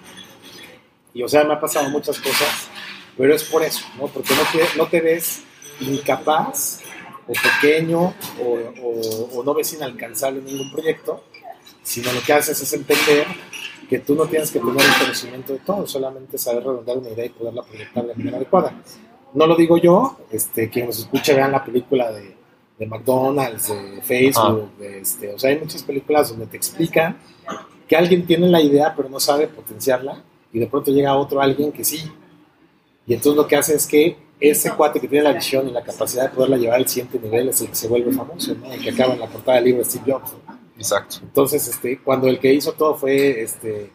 y o sea, me ha pasado muchas cosas pero es por eso, ¿no? Porque no te, no te ves incapaz o pequeño o, o, no ves inalcanzable ningún proyecto, sino lo que haces es entender que tú no tienes que tener el conocimiento de todo, solamente saber redondar una idea y poderla proyectar de manera adecuada. No lo digo yo, este, quien nos escuche vean la película de, de McDonald's, de Facebook, de este, o sea, hay muchas películas donde te explican que alguien tiene la idea pero no sabe potenciarla y de pronto llega otro alguien que sí, y entonces lo que hace es que ese cuate que tiene la visión y la capacidad de poderla llevar al siguiente nivel es el que se vuelve famoso, ¿no? El que acaba en la portada del libro de Steve Jobs. Exacto. Entonces, este, cuando el que hizo todo fue este,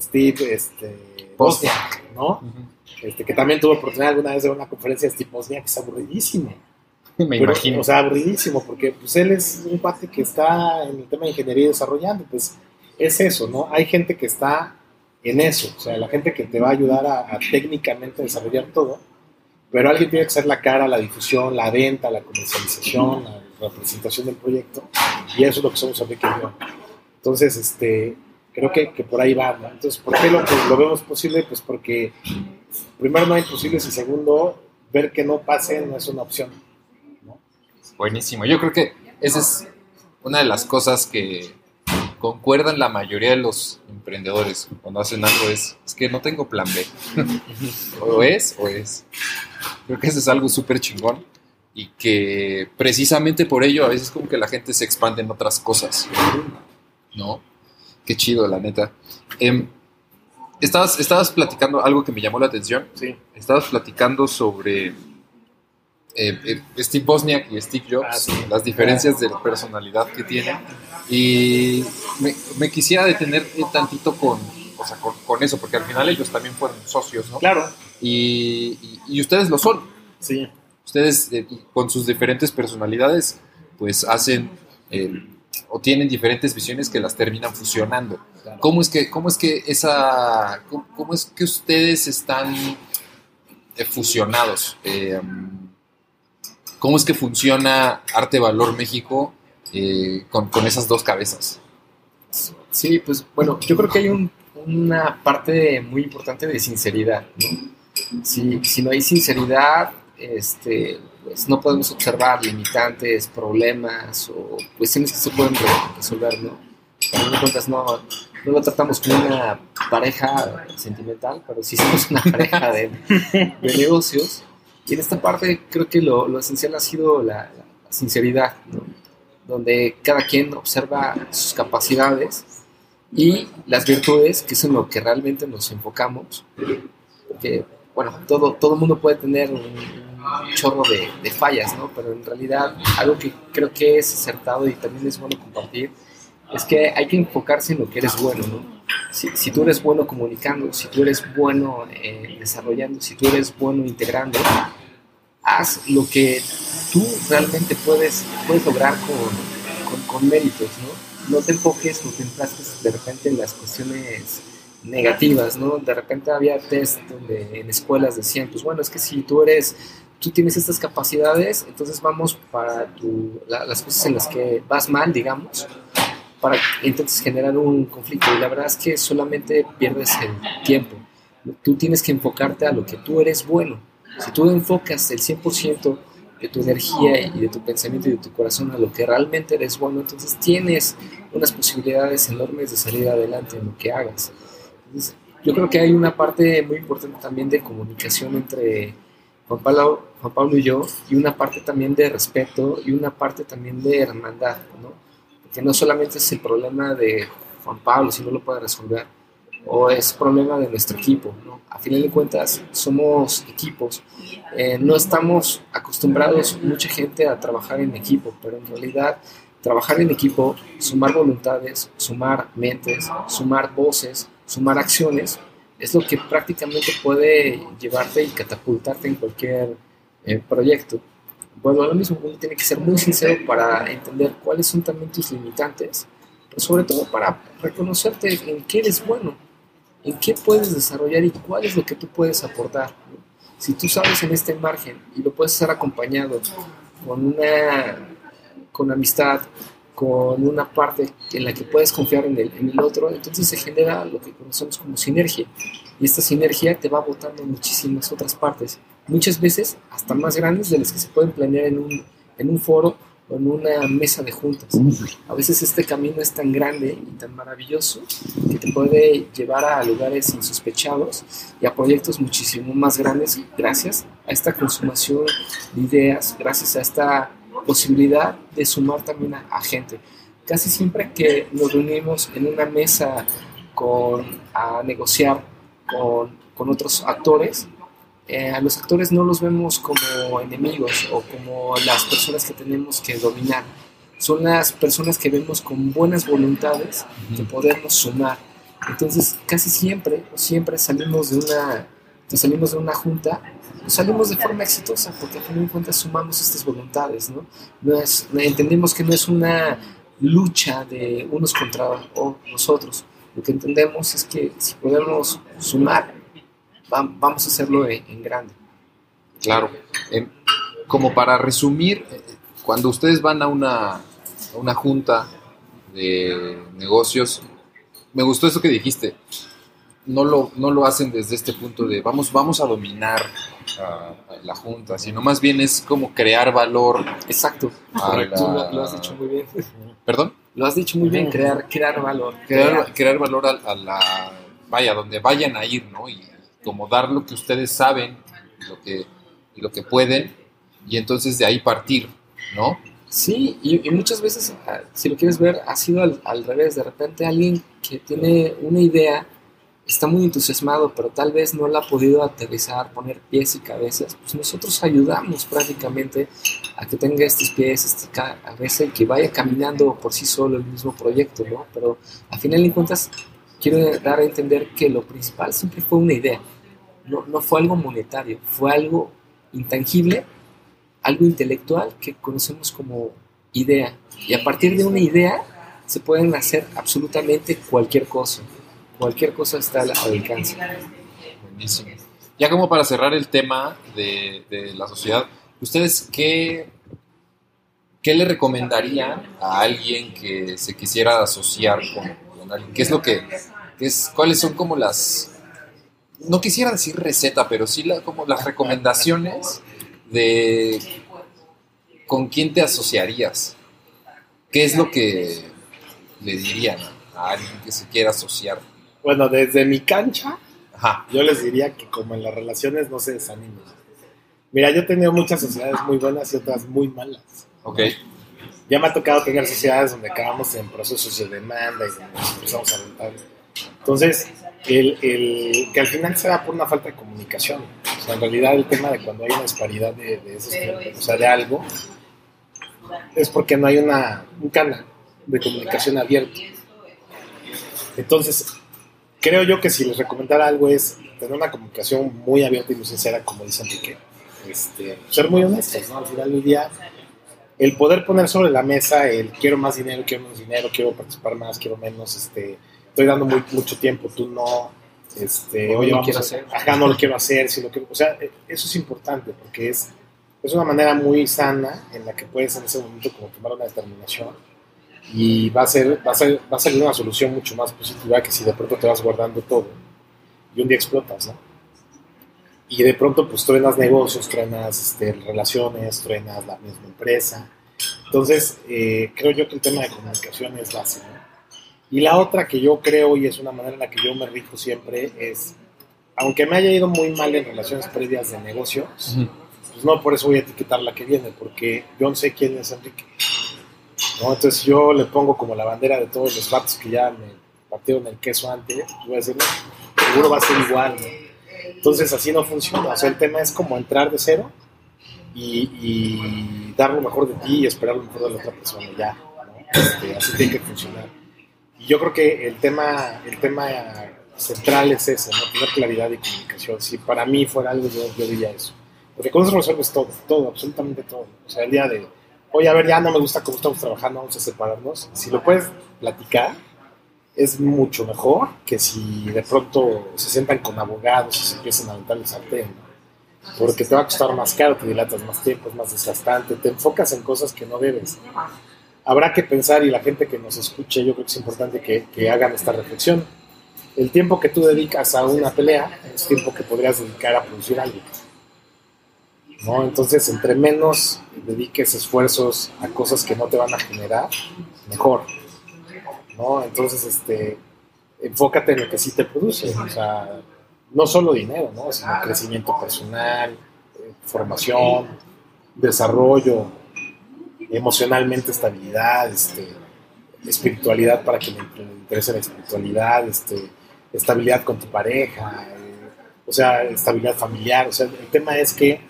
Steve este, Bosniak, ¿no? este, que también tuvo oportunidad alguna vez de una conferencia de Steve Bosniak, que es aburridísimo. Me imagino. O sea, aburridísimo, porque pues él es un cuate que está en el tema de ingeniería desarrollando, pues es eso, ¿no? Hay gente que está en eso, o sea, la gente que te va a ayudar a, técnicamente desarrollar todo, pero alguien tiene que ser la cara, la difusión, la venta, la comercialización, la representación del proyecto, y eso es lo que somos yo. Entonces, este, creo que, que por ahí va, ¿no? Entonces, ¿por qué lo, lo vemos posible? Pues porque primero no hay posibles y segundo, ver que no pase no es una opción. Buenísimo, yo creo que esa es una de las cosas que concuerdan la mayoría de los emprendedores cuando hacen algo es, es que no tengo plan B. o es o es. Creo que eso es algo súper chingón y que precisamente por ello a veces como que la gente se expande en otras cosas. ¿No? Qué chido, la neta. Em, estabas, estabas platicando algo que me llamó la atención. Sí. Estabas platicando sobre eh, eh, Steve Bosniak y Steve Jobs, ah, las diferencias de personalidad que tienen. Y me, quisiera detener tantito con, o sea, con, eso, porque al final ellos también fueron socios, ¿no? Claro. Y, y, ustedes lo son. Sí. Ustedes, eh, con sus diferentes personalidades, pues hacen o tienen diferentes visiones que las terminan fusionando. ¿Cómo, es que, ¿Cómo es que esa, cómo, es que ustedes están fusionados? Eh, ¿Cómo es que funciona Arte Valor México eh, con, esas dos cabezas? Sí, pues bueno, yo creo que hay una parte muy importante de sinceridad, ¿no? Si, no hay sinceridad, este, pues no podemos observar limitantes, problemas o cuestiones que se pueden resolver, ¿no? no, no lo tratamos como una pareja sentimental, pero sí somos una pareja de, de negocios y en esta parte creo que lo, lo esencial ha sido la, sinceridad, donde cada quien observa sus capacidades y las virtudes, que es en lo que realmente nos enfocamos. Porque, bueno, todo, todo mundo puede tener un, chorro de, de, fallas, ¿no? Pero en realidad algo que creo que es acertado y también es bueno compartir es que hay que enfocarse en lo que eres bueno, ¿no? Si, si tú eres bueno comunicando, si tú eres bueno eh, desarrollando, si tú eres bueno integrando, haz lo que tú realmente puedes, puedes lograr con, con, con méritos, ¿no? No te enfoques, no te enfrasques de repente en las cuestiones negativas, ¿no? De repente había test donde en escuelas decían, pues bueno, es que si tú eres, tú tienes estas capacidades, entonces vamos para tu, la, las cosas en las que vas mal, digamos, para entonces generar un conflicto. Y la verdad es que solamente pierdes el tiempo. Tú tienes que enfocarte a lo que tú eres bueno. Si tú enfocas el 100% de tu energía y de tu pensamiento y de tu corazón a lo que realmente eres bueno, entonces tienes unas posibilidades enormes de salir adelante en lo que hagas. Entonces, yo creo que hay una parte muy importante también de comunicación entre Juan Pablo, Juan Pablo y yo, y una parte también de respeto y una parte también de hermandad, ¿no? Porque no solamente es el problema de Juan Pablo, si no lo puede resolver, o es problema de nuestro equipo, ¿no? A final de cuentas, somos equipos. Eh, no estamos acostumbrados, mucha gente, a trabajar en equipo, pero en realidad trabajar en equipo, sumar voluntades, sumar mentes, sumar voces, sumar acciones, es lo que prácticamente puede llevarte y catapultarte en cualquier eh, proyecto. Bueno, lo mismo, uno tiene que ser muy sincero para entender cuáles son también tus limitantes, pero sobre todo para reconocerte en qué eres bueno, en qué puedes desarrollar y cuál es lo que tú puedes aportar. Si tú sabes en este margen y lo puedes hacer acompañado con una con amistad, con una parte en la que puedes confiar en el, en el otro, entonces se genera lo que conocemos como sinergia. Y esta sinergia te va botando muchísimas otras partes, muchas veces hasta más grandes de las que se pueden planear en un, en un foro o en una mesa de juntas. A veces este camino es tan grande y tan maravilloso que te puede llevar a lugares insospechados y a proyectos muchísimo más grandes gracias a esta consumación de ideas, gracias a esta posibilidad de sumar también a, a, gente. Casi siempre que nos reunimos en una mesa con, a negociar con, con otros actores, eh, a los actores no los vemos como enemigos o como las personas que tenemos que dominar. Son las personas que vemos con buenas voluntades que podemos sumar. Entonces, casi siempre, siempre salimos de una, salimos de una junta salimos de forma exitosa, porque a fin de cuentas sumamos estas voluntades, ¿no? no es, entendemos que no es una lucha de unos contra o nosotros. Lo que entendemos es que si podemos sumar, vamos a hacerlo en, en grande. Claro. Eh, como para resumir, cuando ustedes van a una, a una junta de negocios, me gustó eso que dijiste. No lo, no lo hacen desde este punto de vamos, vamos a dominar a, la junta, sino más bien es como crear valor. Exacto. Tú lo, lo, has dicho muy bien. ¿Perdón? Lo has dicho muy bien, crear, crear valor. Crear, crear. crear valor a, a, la, vaya, donde vayan a ir, ¿no? Y como dar lo que ustedes saben, lo que, lo que pueden, y entonces de ahí partir, ¿no? Sí, y, muchas veces, si lo quieres ver, ha sido al, al revés. De repente alguien que tiene una idea está muy entusiasmado, pero tal vez no la ha podido aterrizar, poner pies y cabezas, pues nosotros ayudamos prácticamente a que tenga estos pies, esta cabeza y que vaya caminando por sí solo el mismo proyecto, ¿no? Pero al final de cuentas, quiero dar a entender que lo principal siempre fue una idea, no, no fue algo monetario, fue algo intangible, algo intelectual que conocemos como idea. Y a partir de una idea se pueden hacer absolutamente cualquier cosa cualquier cosa está al alcance. Buenísimo. Ya como para cerrar el tema de, de la sociedad, ¿ustedes qué, qué le recomendarían a alguien que se quisiera asociar con, alguien? ¿Qué es lo es, cuáles son como las, no quisiera decir receta, pero sí la, como las recomendaciones de con quién te asociarías? ¿Qué es lo que le dirían a alguien que se quiera asociar? Bueno, desde mi cancha, Ajá. yo les diría que como en las relaciones no se desanimen. Mira, yo he tenido muchas sociedades muy buenas y otras muy malas. Ok. Ya me ha tocado tener sociedades donde acabamos en procesos de demanda y donde empezamos a aventar. Entonces, el, el, que al final se da por una falta de comunicación. O sea, en realidad el tema de cuando hay una disparidad de, de esos, o sea, de algo, es porque no hay una, un canal. de comunicación abierto. Entonces, creo yo que si les recomendara algo es tener una comunicación muy abierta y muy sincera, como dice Enrique. Este, ser muy honestos, ¿no? Al final del día, el poder poner sobre la mesa el quiero más dinero, quiero menos dinero, quiero participar más, quiero menos, este, estoy dando muy, mucho tiempo, tú no, este, oye, vamos a hacer, acá no lo quiero hacer, si lo quiero, o sea, eso es importante porque es, es una manera muy sana en la que puedes en ese momento como tomar una determinación y va a ser, va a ser, va a salir una solución mucho más positiva que si de pronto te vas guardando todo y un día explotas, ¿no? Y de pronto pues truenas negocios, truenas este, relaciones, truenas la misma empresa. Entonces, eh, creo yo que el tema de comunicación es base, ¿no? Y la otra que yo creo y es una manera en la que yo me rijo siempre es, aunque me haya ido muy mal en relaciones previas de negocios, pues no por eso voy a etiquetar la que viene, porque yo no sé quién es Enrique. ¿no? Entonces yo le pongo como la bandera de todos los vatos que ya me partieron el queso antes, voy a decir, no, seguro va a ser igual. ¿no? Entonces así no funciona. O sea, el tema es como entrar de cero y, y dar lo mejor de ti y esperar lo mejor de la otra persona. Ya, ¿no? este, así tiene que funcionar. Y yo creo que el tema, el tema central es ese, ¿no? tener claridad y comunicación. Si para mí fuera algo, yo, diría eso. Porque con eso resuelves todo, todo, absolutamente todo. O sea, el día de, oye, a ver, ya no me gusta cómo estamos trabajando, vamos a separarnos. Si lo puedes platicar, es mucho mejor que si de pronto se sientan con abogados y se empiezan a aventar el sartén. Porque te va a costar más caro, te dilatas más tiempo, es más desgastante, te enfocas en cosas que no debes habrá que pensar y la gente que nos escuche, yo creo que es importante que, que, hagan esta reflexión. El tiempo que tú dedicas a una pelea es tiempo que podrías dedicar a producir algo. ¿no? Entonces, entre menos dediques esfuerzos a cosas que no te van a generar, mejor. ¿no? Entonces, este, enfócate en lo que sí te produce. O sea, no solo dinero, ¿no? sino crecimiento personal, eh, formación, desarrollo, emocionalmente estabilidad, este, espiritualidad para que le interese la espiritualidad, este, estabilidad con tu pareja, eh, o sea, estabilidad familiar. O sea, el tema es que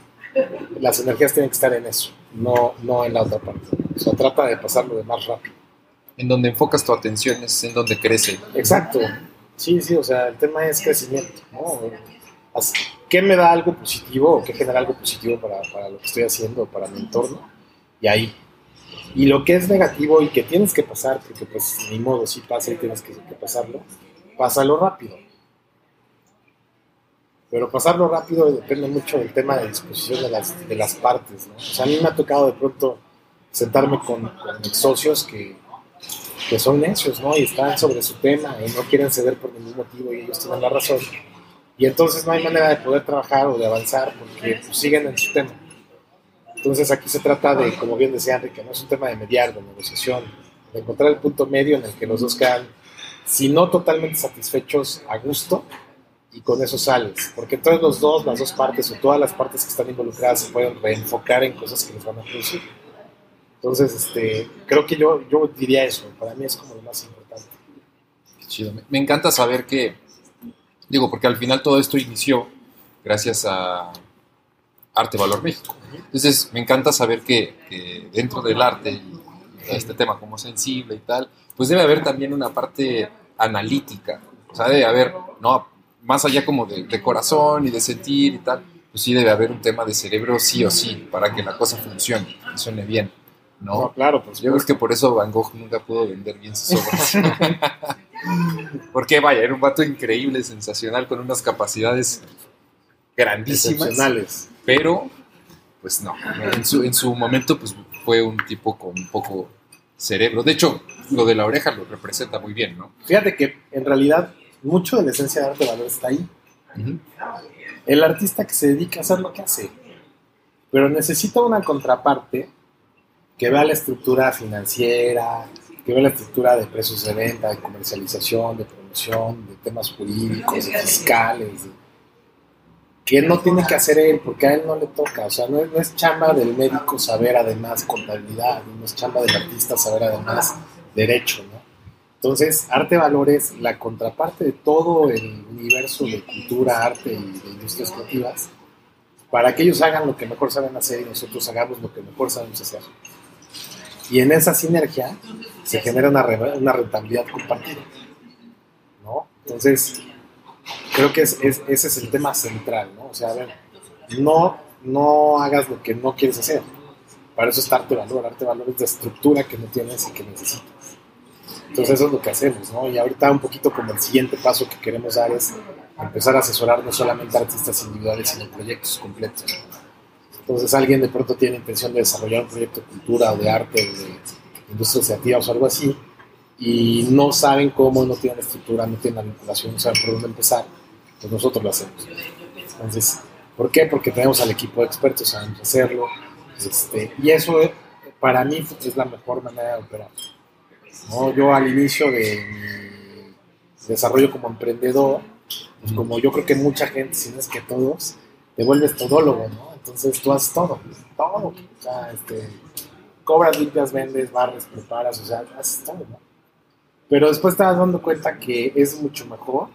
las energías tienen que estar en eso, no, no en la otra parte. O sea, trata de pasarlo de más rápido. En donde enfocas tu atención es en donde crece. Exacto. Sí, sí, o sea, el tema es crecimiento. ¿no? ¿Qué me da algo positivo o qué genera algo positivo para, para lo que estoy haciendo, para mi entorno? Y ahí, y lo que es negativo y que tienes que pasar, porque pues ni modo, si pasa y tienes que, que pasarlo, pásalo rápido. Pero pasarlo rápido depende mucho del tema de disposición de las, de las partes. ¿no? O sea, a mí me ha tocado de pronto sentarme con, con socios que, que son necios, ¿no? Y están sobre su tema y no quieren ceder por ningún motivo y ellos tienen la razón. Y entonces no hay manera de poder trabajar o de avanzar porque pues, siguen en su tema. Entonces aquí se trata de, como bien decía Enrique, no es un tema de mediar, de negociación, de encontrar el punto medio en el que los dos quedan, si no totalmente satisfechos, a gusto, y con eso sales. Porque entonces los dos, las dos partes o todas las partes que están involucradas se pueden reenfocar en cosas que les van a producir. Entonces, este, creo que yo, yo diría eso, para mí es como lo más importante. Qué chido. Me encanta saber que, digo, porque al final todo esto inició gracias a Arte Valor México. Entonces, me encanta saber que, que dentro del arte y este tema como sensible y tal, pues debe haber también una parte analítica, o sea, debe haber, no, más allá como de, de, corazón y de sentir y tal, pues sí debe haber un tema de cerebro sí o sí, para que la cosa funcione y suene bien, ¿no? no claro, pues Yo creo que por eso Van Gogh nunca pudo vender bien sus obras. Porque vaya, era un vato increíble, sensacional, con unas capacidades grandísimas. Pero, pues no, en su, en su momento pues fue un tipo con un poco cerebro. De hecho, lo de la oreja lo representa muy bien, ¿no? Fíjate que en realidad mucho de la esencia de arte valor está ahí. Uh -huh. El artista que se dedica a hacer lo que hace, pero necesita una contraparte que vea la estructura financiera, que vea la estructura de precios de venta, de comercialización, de promoción, de temas jurídicos, de fiscales, de que él no tiene que hacer él, porque a él no le toca. O sea, no es, no es, chamba del médico saber además contabilidad, no es chamba del artista saber además derecho, ¿no? Entonces, arte valores, la contraparte de todo el universo de cultura, arte y de industrias creativas, para que ellos hagan lo que mejor saben hacer y nosotros hagamos lo que mejor sabemos hacer. Y en esa sinergia se genera una, una rentabilidad compartida. ¿no? Entonces, creo que es, ese es el tema central, ¿no? O sea, a ver, no, no hagas lo que no quieres hacer. Para eso es darte valor. Darte valor es de estructura que no tienes y que necesitas. Entonces eso es lo que hacemos, ¿no? Y ahorita un poquito como el siguiente paso que queremos dar es empezar a asesorar no solamente a artistas individuales, sino proyectos completos. Entonces alguien de pronto tiene intención de desarrollar un proyecto de cultura o de arte, de industrias creativas o algo así, y no saben cómo, no tienen estructura, no tienen la vinculación, no saben por dónde empezar, pues nosotros lo hacemos. Entonces, ¿por qué? Porque tenemos al equipo de expertos, sabemos hacerlo, este, y eso para mí es la mejor manera de operar. ¿no? Yo al inicio de mi desarrollo como emprendedor, pues como yo creo que mucha gente, si no es que todos, te vuelves todólogo, ¿no? Entonces tú haces todo, todo. O sea, este, cobras, limpias, vendes, barres, preparas, o sea, haces todo, ¿no? Pero después te vas dando cuenta que es mucho mejor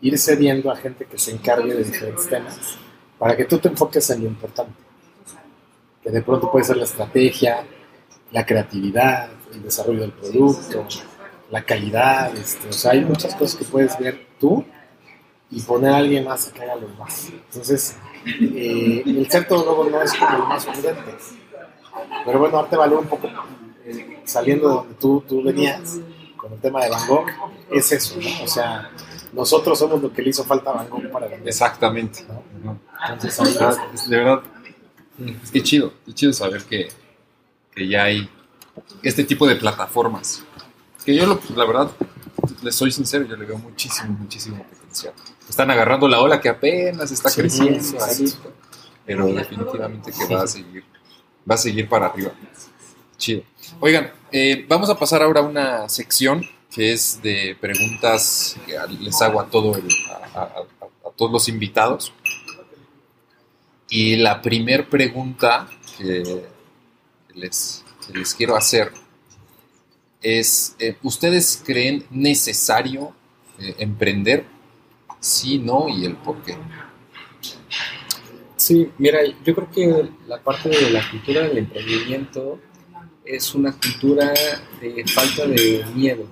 ir cediendo a gente que se encargue de diferentes temas para que tú te enfoques en lo importante. Que de pronto puede ser la estrategia, la creatividad, el desarrollo del producto, la calidad, este, o sea, hay muchas cosas que puedes ver tú y poner a alguien más que haga lo más. Entonces, eh, el ser luego no es como lo más prudente. Pero bueno, arte valor un poco eh, saliendo de donde tú, tú venías con el tema de Van Gogh, es eso, ¿no? O sea, nosotros somos lo que le hizo falta a Van Gogh para vender. Exactamente. Entonces, ahí de verdad, es que chido, es chido saber que, que ya hay este tipo de plataformas. Que yo, la verdad, les soy sincero, yo le veo muchísimo, muchísimo potencial. Están agarrando la ola que apenas está creciendo, pero definitivamente que va a seguir, va a seguir para arriba. Chido. Oigan, eh, vamos a pasar ahora a una sección que es de preguntas que les hago a, todo a, todos los invitados. Y la primer pregunta que les, les quiero hacer es, eh, ¿ustedes creen necesario eh, emprender? Sí, no y el por qué. Sí, mira, yo creo que la parte de la cultura del emprendimiento es una cultura de falta de miedo.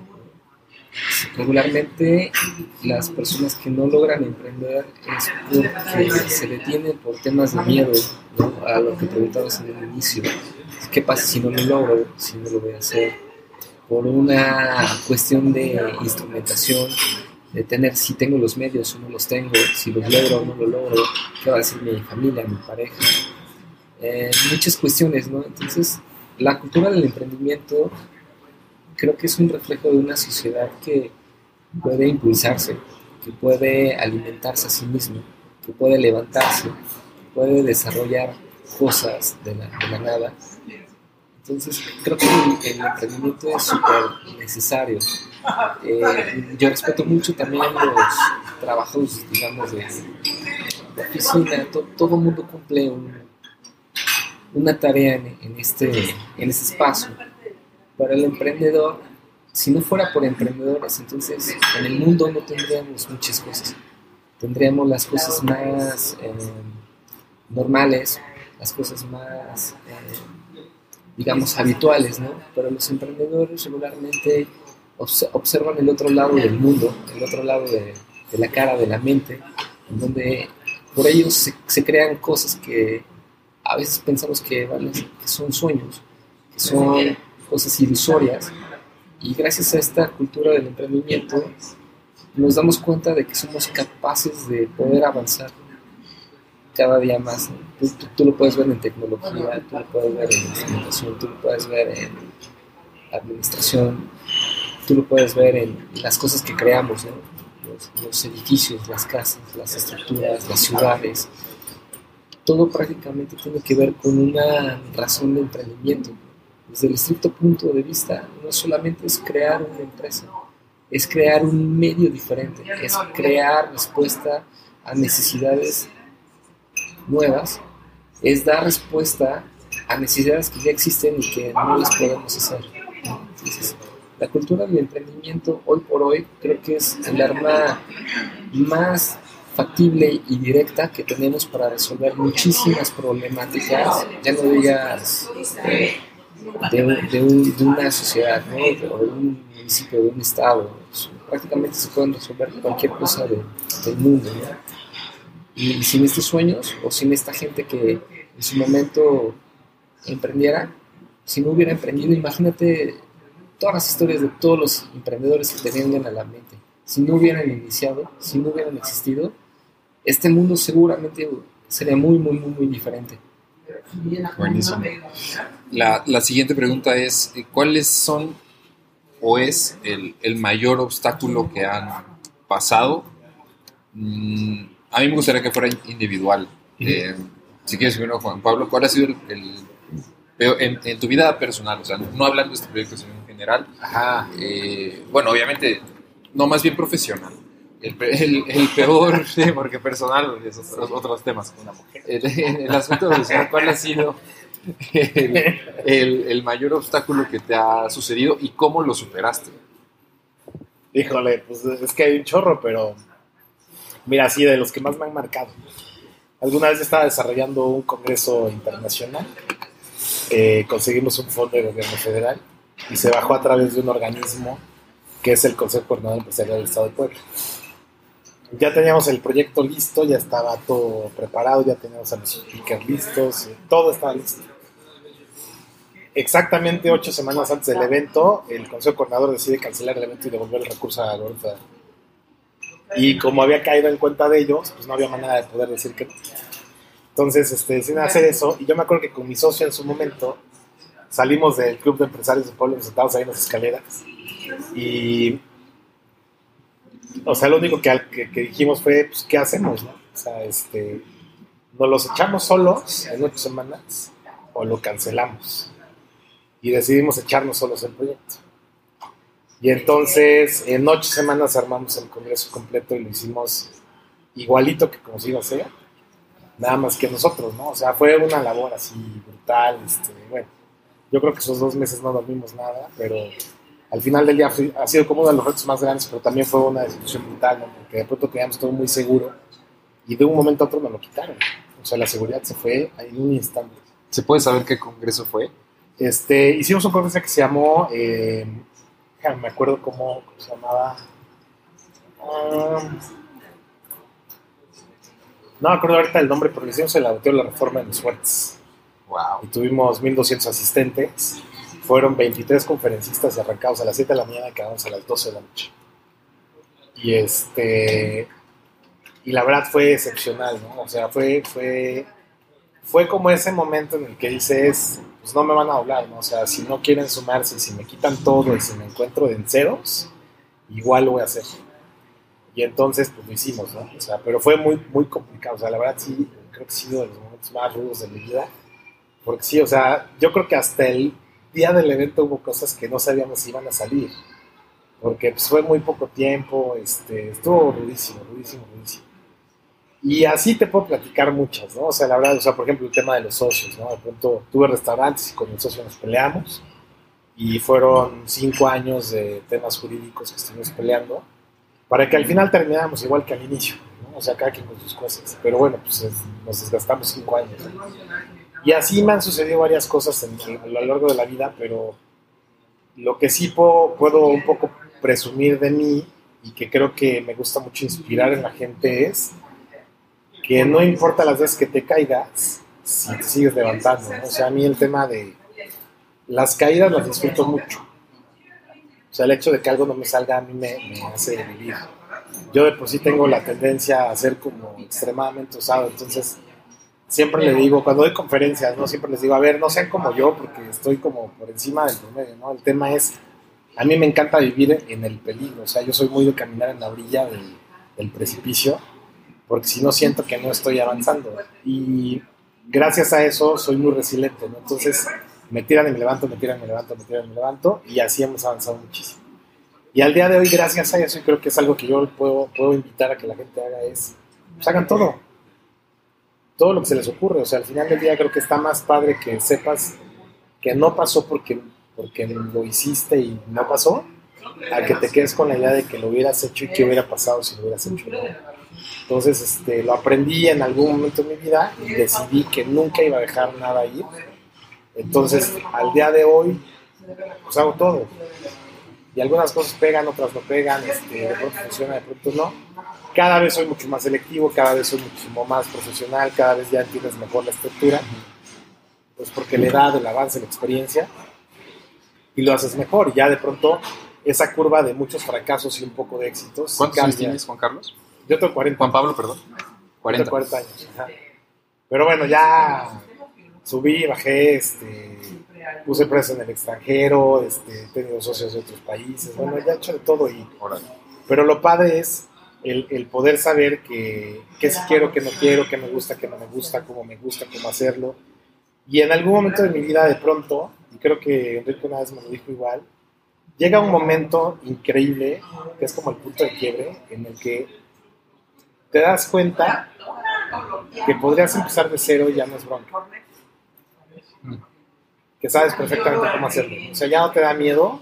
Regularmente las personas que no logran emprender es porque se detienen por temas de miedo, a lo que preguntabas en el inicio. ¿Qué pasa si no lo logro? Si no lo voy a hacer. Por una cuestión de instrumentación, de tener si tengo los medios o no los tengo, si los logro o no los logro, qué va a decir mi familia, mi pareja. Eh, muchas cuestiones, ¿no? Entonces, la cultura del emprendimiento creo que es un reflejo de una sociedad que puede impulsarse, que puede alimentarse a sí mismo, que puede levantarse, que puede desarrollar cosas de la, nada. Entonces, creo que el, emprendimiento es súper necesario. Eh, yo respeto mucho también los trabajos, digamos, de, oficina. todo el mundo cumple una tarea en, este, en este espacio. Para el emprendedor, si no fuera por emprendedores, entonces en el mundo no tendríamos muchas cosas. Tendríamos las cosas más eh, normales, las cosas más, eh, digamos, habituales, ¿no? Pero los emprendedores regularmente observan el otro lado del mundo, el otro lado de, la cara, de la mente, en donde por ellos se, se, crean cosas que a veces pensamos que, que son sueños, que son cosas ilusorias, y gracias a esta cultura del emprendimiento nos damos cuenta de que somos capaces de poder avanzar cada día más. Tú, lo puedes ver en tecnología, tú lo puedes ver en instrumentación, tú lo puedes ver en administración, tú lo puedes ver en las cosas que creamos, los, edificios, las casas, las estructuras, las ciudades. Todo prácticamente tiene que ver con una razón de emprendimiento. Desde el estricto punto de vista, no solamente es crear una empresa, es crear un medio diferente, es crear respuesta a necesidades nuevas es dar respuesta a necesidades que ya existen y que no las podemos hacer. la cultura del emprendimiento hoy por hoy creo que es el arma más factible y directa que tenemos para resolver muchísimas problemáticas, ya no digas eh, de, una sociedad, ¿no? o de un municipio, de un estado. Prácticamente se pueden resolver cualquier cosa del mundo. Y sin estos sueños o sin esta gente que en su momento emprendiera, si no hubiera emprendido, imagínate todas las historias de todos los emprendedores que tenían a la mente. Si no hubieran iniciado, si no hubieran existido, este mundo seguramente sería muy, muy, muy, muy diferente. Buenísimo. La, la siguiente pregunta es, ¿cuáles son o es el, el mayor obstáculo que han pasado? Mm, a mí me gustaría que fuera individual. Eh, si quieres primero, Juan Pablo, ¿cuál ha sido el, en, en, tu vida personal? O sea, no hablando de este proyecto, sino en general. Ajá. Eh, bueno, obviamente, no más bien profesional el, el, peor, porque personal, esos otros temas. El, el asunto de ¿cuál ha sido el, mayor obstáculo que te ha sucedido y cómo lo superaste? Híjole, pues es que hay un chorro, pero mira, sí, de los que más me han marcado. Alguna vez estaba desarrollando un congreso internacional, eh, conseguimos un fondo de gobierno federal y se bajó a través de un organismo que es el Consejo Coordinador Empresarial del Estado de Puebla ya teníamos el proyecto listo, ya estaba todo preparado, ya teníamos a los speakers listos, todo estaba listo. Exactamente ocho semanas antes del evento, el Consejo Coordinador decide cancelar el evento y devolver el recurso a la gobierno Y como había caído en cuenta de ellos, pues no había manera de poder decir que Entonces este, deciden hacer eso, y yo me acuerdo que con mi socio en su momento salimos del club de empresarios de pueblo, sentados ahí en las escaleras, y o sea, lo único que, que, dijimos fue, pues, ¿qué hacemos? No? O sea, este, ¿nos los echamos solos en ocho semanas o lo cancelamos? Y decidimos echarnos solos el proyecto. Y entonces, en ocho semanas armamos el congreso completo y lo hicimos igualito que como se iba a hacer, nada más que nosotros, ¿no? O sea, fue una labor así brutal, este, bueno, yo creo que esos dos meses no dormimos nada, pero al final del día ha sido como uno de los retos más grandes, pero también fue una decisión brutal, ¿no? porque de pronto teníamos todo muy seguro y de un momento a otro nos lo quitaron. O sea, la seguridad se fue en un instante. ¿Se puede saber qué congreso fue? Este, hicimos un congreso que se llamó, eh, me acuerdo cómo, se llamaba. Um, no me acuerdo ahorita el nombre, pero hicimos el auditorio de la reforma de los fuertes. Wow. Y tuvimos 1.200 asistentes fueron 23 conferencistas arrancados a las 7 de la mañana y quedamos a las 12 de la noche. Y este y la verdad fue excepcional, ¿no? O sea, fue, fue, fue como ese momento en el que dices, pues no me van a hablar, ¿no? O sea, si no quieren sumarse, si me quitan todo y si me encuentro en ceros, igual lo voy a hacer. Y entonces, pues lo hicimos, ¿no? O sea, pero fue muy, muy complicado. O sea, la verdad sí, creo que ha sido de los momentos más rudos de mi vida. Porque sí, o sea, yo creo que hasta el día del evento hubo cosas que no sabíamos si iban a salir, porque pues, fue muy poco tiempo, este, estuvo rudísimo, rudísimo, rudísimo. Y así te puedo platicar muchas, ¿no? O sea, la verdad, o sea, por ejemplo, el tema de los socios, ¿no? De pronto tuve restaurantes y con el socio nos peleamos y fueron cinco años de temas jurídicos que estuvimos peleando para que al final termináramos igual que al inicio, ¿no? O sea, cada quien con sus cosas. Pero bueno, pues nos desgastamos cinco años. Y así me han sucedido varias cosas a lo largo de la vida, pero lo que sí puedo, puedo un poco presumir de mí y que creo que me gusta mucho inspirar en la gente es que no importa las veces que te caigas, si te sigues levantando. O sea, a mí el tema de las caídas las disfruto mucho. O sea, el hecho de que algo no me salga a mí me, me hace vivir. Yo de por sí tengo la tendencia a ser como extremadamente usado, entonces siempre le digo, cuando doy conferencias, ¿no? Siempre les digo, a ver, no sean como yo, porque estoy como por encima del promedio, ¿no? El tema es, a mí me encanta vivir en el peligro, o sea, yo soy muy de caminar en la orilla del, del precipicio, porque si no siento que no estoy avanzando. Y gracias a eso soy muy resiliente, ¿no? Entonces, me tiran y me levanto, me tiran y me levanto, me tiran y me levanto, y así hemos avanzado muchísimo. Y al día de hoy, gracias a eso, y creo que es algo que yo puedo, puedo invitar a que la gente haga, es, pues hagan todo todo lo que se les ocurre. O sea, al final del día creo que está más padre que sepas que no pasó porque, porque lo hiciste y no pasó, a que te quedes con la idea de que lo hubieras hecho y qué hubiera pasado si lo hubieras hecho. Entonces, este, lo aprendí en algún momento de mi vida y decidí que nunca iba a dejar nada ir. Entonces, al día de hoy, pues hago todo. Y algunas cosas pegan, otras no pegan, este, de pronto funciona, de pronto no. Cada vez soy mucho más selectivo, cada vez soy muchísimo más profesional, cada vez ya entiendes mejor la estructura, pues porque le da el avance, la experiencia, y lo haces mejor. Y ya de pronto, esa curva de muchos fracasos y un poco de éxitos. ¿Cuántos años tienes, Juan Carlos? Yo tengo 40. Juan Pablo, perdón. 40, 40 años. Ajá. Pero bueno, ya subí, bajé, este, puse preso en el extranjero, este, he tenido socios de otros países, bueno, ya he hecho de todo. Y, pero lo padre es el, el poder saber que, que si quiero, que no quiero, que me gusta, que no me gusta, cómo me gusta, cómo hacerlo. Y en algún momento de mi vida, de pronto, y creo que Enrique una vez me lo dijo igual, llega un momento increíble, que es como el punto de quiebre, en el que te das cuenta que podrías empezar de cero y ya no es bronca. Que sabes perfectamente cómo hacerlo. O sea, ya no te da miedo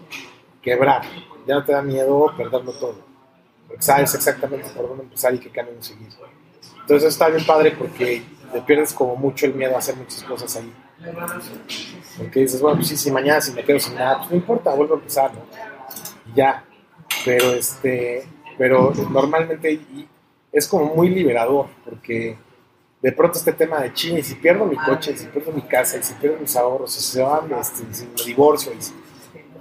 quebrar, ya no te da miedo perderlo todo. Sabes exactamente por dónde empezar y qué camino seguir. Entonces está bien padre porque te pierdes como mucho el miedo a hacer muchas cosas ahí. Porque dices, bueno, pues sí, si mañana si me quedo sin nada, pues no importa, vuelvo a empezar, ¿no? Y ya. Pero este, pero normalmente es como muy liberador, porque de pronto este tema de ching, y si pierdo mi coche, si pierdo mi casa, si pierdo mis ahorros, si se van, este, si me divorcio,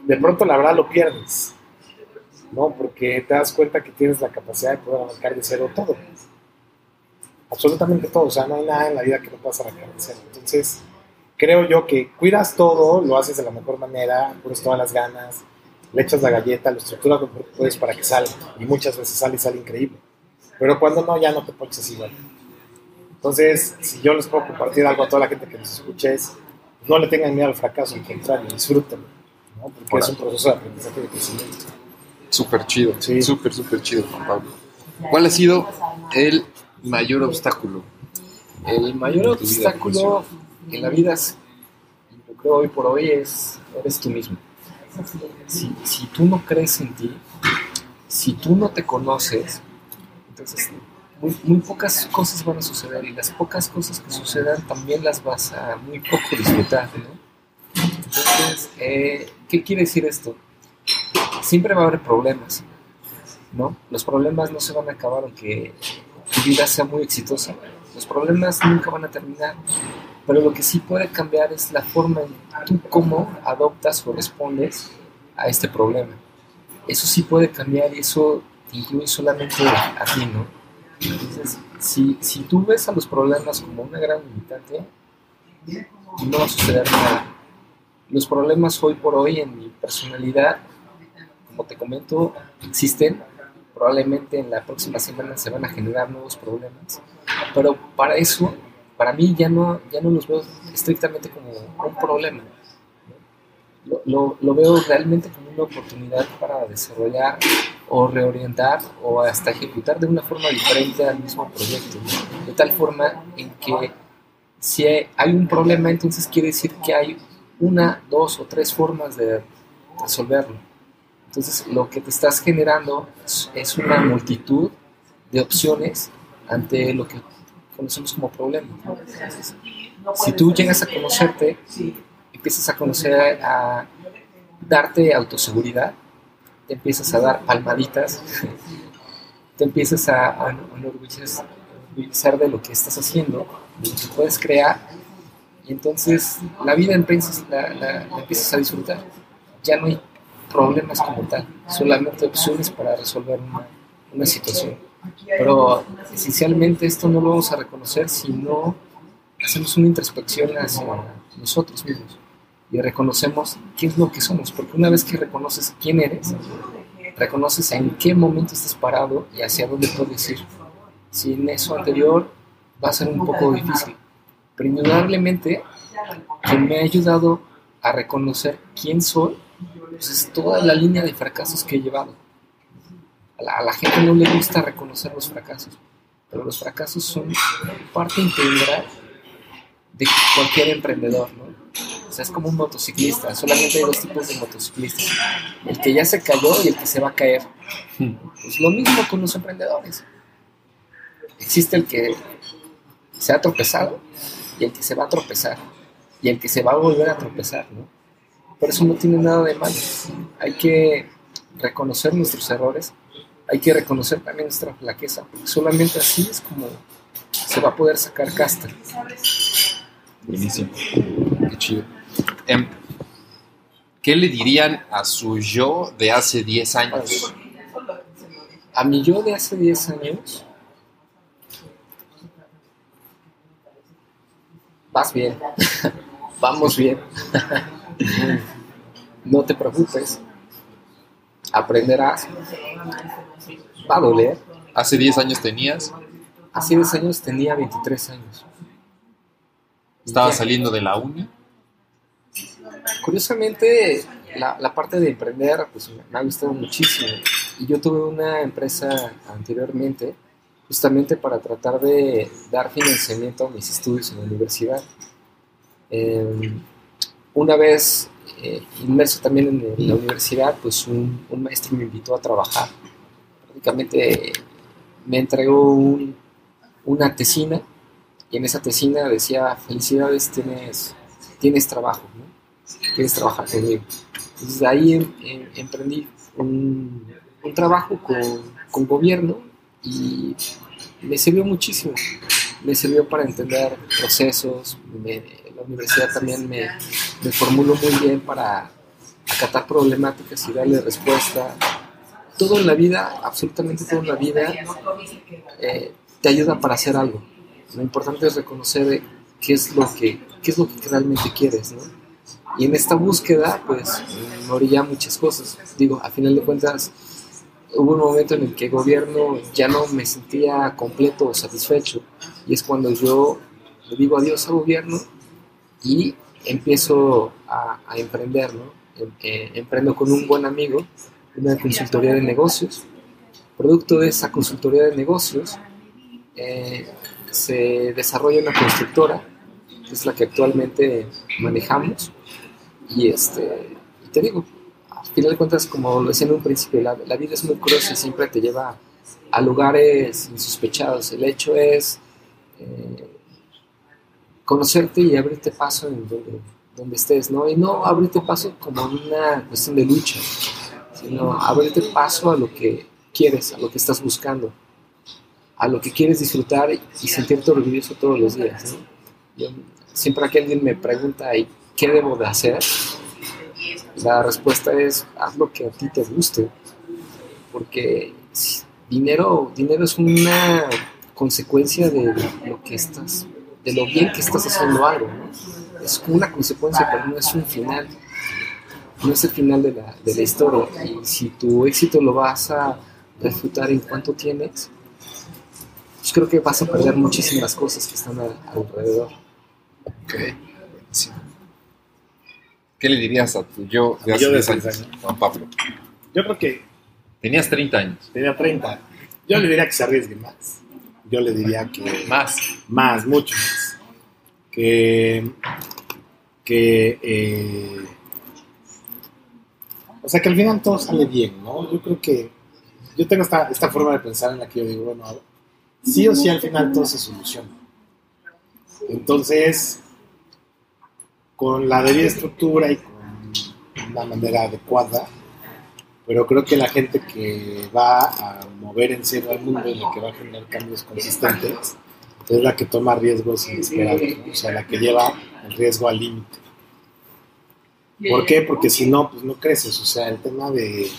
de pronto la verdad lo pierdes, ¿no? Porque te das cuenta que tienes la capacidad de poder arrancar de cero todo. Absolutamente todo, o sea, no hay nada en la vida que no puedas arrancar de cero. Entonces, creo yo que cuidas todo, lo haces de la mejor manera, pones todas las ganas, le echas la galleta, lo estructuras lo que puedes para que salga, y muchas veces sale y sale increíble. Pero cuando no, ya no te pones así igual. Entonces, si yo les puedo compartir algo a toda la gente que nos escuche es, no le tengan miedo al fracaso, al contrario, disfrútenlo, ¿no? porque es un proceso de aprendizaje y de crecimiento. Súper chido, sí. súper, súper chido, Juan Pablo. ¿Cuál ha sido el mayor obstáculo? El mayor obstáculo en la vida, yo creo hoy por hoy, es eres tú mismo. Si, si tú no crees en ti, si tú no te conoces, entonces muy, pocas cosas van a suceder y las pocas cosas que sucedan también las vas a muy poco disfrutar. ¿no? Entonces, eh, ¿qué quiere decir esto? Siempre va a haber problemas, ¿no? Los problemas no se van a acabar aunque tu vida sea muy exitosa. Los problemas nunca van a terminar, pero lo que sí puede cambiar es la forma en tú cómo adoptas o respondes a este problema. Eso sí puede cambiar y eso incluye solamente a ti, ¿no? Entonces, si, si tú ves a los problemas como una gran limitante, no va a suceder nada. Los problemas hoy por hoy en mi personalidad, como te comento, existen. Probablemente en la próxima semana se van a generar nuevos problemas. Pero para eso, para mí ya no, ya no los veo estrictamente como un problema. Lo, veo realmente como una oportunidad para desarrollar o reorientar o hasta ejecutar de una forma diferente al mismo proyecto. De tal forma en que si hay un problema, entonces quiere decir que hay una, dos o tres formas de resolverlo. Entonces lo que te estás generando es una multitud de opciones ante lo que conocemos como problema. si tú llegas a conocerte, empiezas a conocer, a darte autoseguridad, te empiezas a dar palmaditas, te empiezas a, enorgullecer de lo que estás haciendo, de lo que puedes crear, y entonces la vida empiezas, la, empiezas a disfrutar. Ya no hay problemas como tal, solamente opciones para resolver una, una situación. Pero esencialmente esto no lo vamos a reconocer si no hacemos una introspección hacia nosotros mismos y reconocemos qué es lo que somos, porque una vez que reconoces quién eres, reconoces en qué momento estás parado y hacia dónde puedes ir. Si en eso anterior va a ser un poco difícil, pero indudablemente que me ha ayudado a reconocer quién soy, pues es toda la línea de fracasos que he llevado. A la, gente no le gusta reconocer los fracasos, pero los fracasos son parte integral de cualquier emprendedor, ¿no? O sea, es como un motociclista, solamente hay dos tipos de motociclistas, el que ya se cayó y el que se va a caer. Pues lo mismo con los emprendedores. Existe el que se ha tropezado y el que se va a tropezar. y el que se va a volver a tropezar, ¿no? Por eso no tiene nada de malo. Hay que reconocer nuestros errores, hay que reconocer también nuestra flaqueza, porque solamente así es como se va a poder sacar casta. Buenísimo. Qué chido. Em, ¿Qué le dirían a su yo de hace 10 años? A mi yo de hace 10 años, vas bien, vamos bien, no te preocupes, aprenderás, va a doler. ¿Hace 10 años tenías? Hace 10 años tenía 23 años. ¿Estaba saliendo de la uni? Curiosamente, la, la, parte de emprender pues, me ha gustado muchísimo. Y yo tuve una empresa anteriormente justamente para tratar de dar financiamiento a mis estudios en la universidad. Eh, una vez eh, inmerso también en, la universidad, pues un, maestro me invitó a trabajar. Prácticamente me entregó un, una tesina y en esa tesina decía, felicidades, tienes, tienes trabajo, ¿no? quieres trabajar conmigo. Ahí em, em, emprendí un, un trabajo con, con, gobierno y me sirvió muchísimo. Me sirvió para entender procesos. Me, universidad también me, me, formuló muy bien para acatar problemáticas y darle respuesta. Todo en la vida, absolutamente todo en la vida, eh, te ayuda para hacer algo. Lo importante es reconocer qué es lo que, qué es lo que realmente quieres, ¿no? Y en esta búsqueda, pues, me orilla muchas cosas. Digo, a final de cuentas, hubo un momento en el que el gobierno ya no me sentía completo o satisfecho. Y es cuando yo le digo adiós al gobierno y empiezo a, emprender, ¿no? Em, eh, emprendo con un buen amigo una consultoría de negocios. Producto de esa consultoría de negocios, eh, se desarrolla una constructora, que es la que actualmente manejamos y, este, te digo, al final de cuentas, como lo decía en un principio, la, vida es muy cruel y siempre te lleva a lugares insospechados. El hecho es eh, conocerte y abrirte paso en donde, donde, estés, ¿no? Y no abrirte paso como una cuestión de lucha, sino abrirte paso a lo que quieres, a lo que estás buscando, a lo que quieres disfrutar y sentirte orgulloso todos los días. Yo, siempre que alguien me pregunta, ¿y ¿qué debo de hacer? La respuesta es, haz lo que a ti te guste, porque dinero, dinero es una consecuencia de lo que estás, de lo bien que estás haciendo algo, ¿no? Es una consecuencia, pero no es un final, no es el final de la, de la historia. Y si tu éxito lo vas a refutar en cuánto tienes, pues creo que vas a perder muchísimas cosas que están alrededor. Okay. Sí. ¿Qué le dirías a tu yo de hace 10 años, años, Juan Pablo? Yo creo que... Tenías 30 años. Tenía 30. Yo le diría que se arriesgue más. Yo le diría que... Más. Más, mucho más. Que... Que... Eh, o sea, que al final todo sale bien, ¿no? Yo creo que... Yo tengo esta, esta forma de pensar en la que yo digo, bueno, sí o sí al final todo se soluciona. Entonces, con la debida estructura y con la manera adecuada, pero creo que la gente que va a mover en serio al mundo y la que va a generar cambios consistentes es la que toma riesgos inesperados, ¿no? o sea, la que lleva el riesgo al límite. ¿Por qué? Porque si no, pues no creces, o sea, el tema de,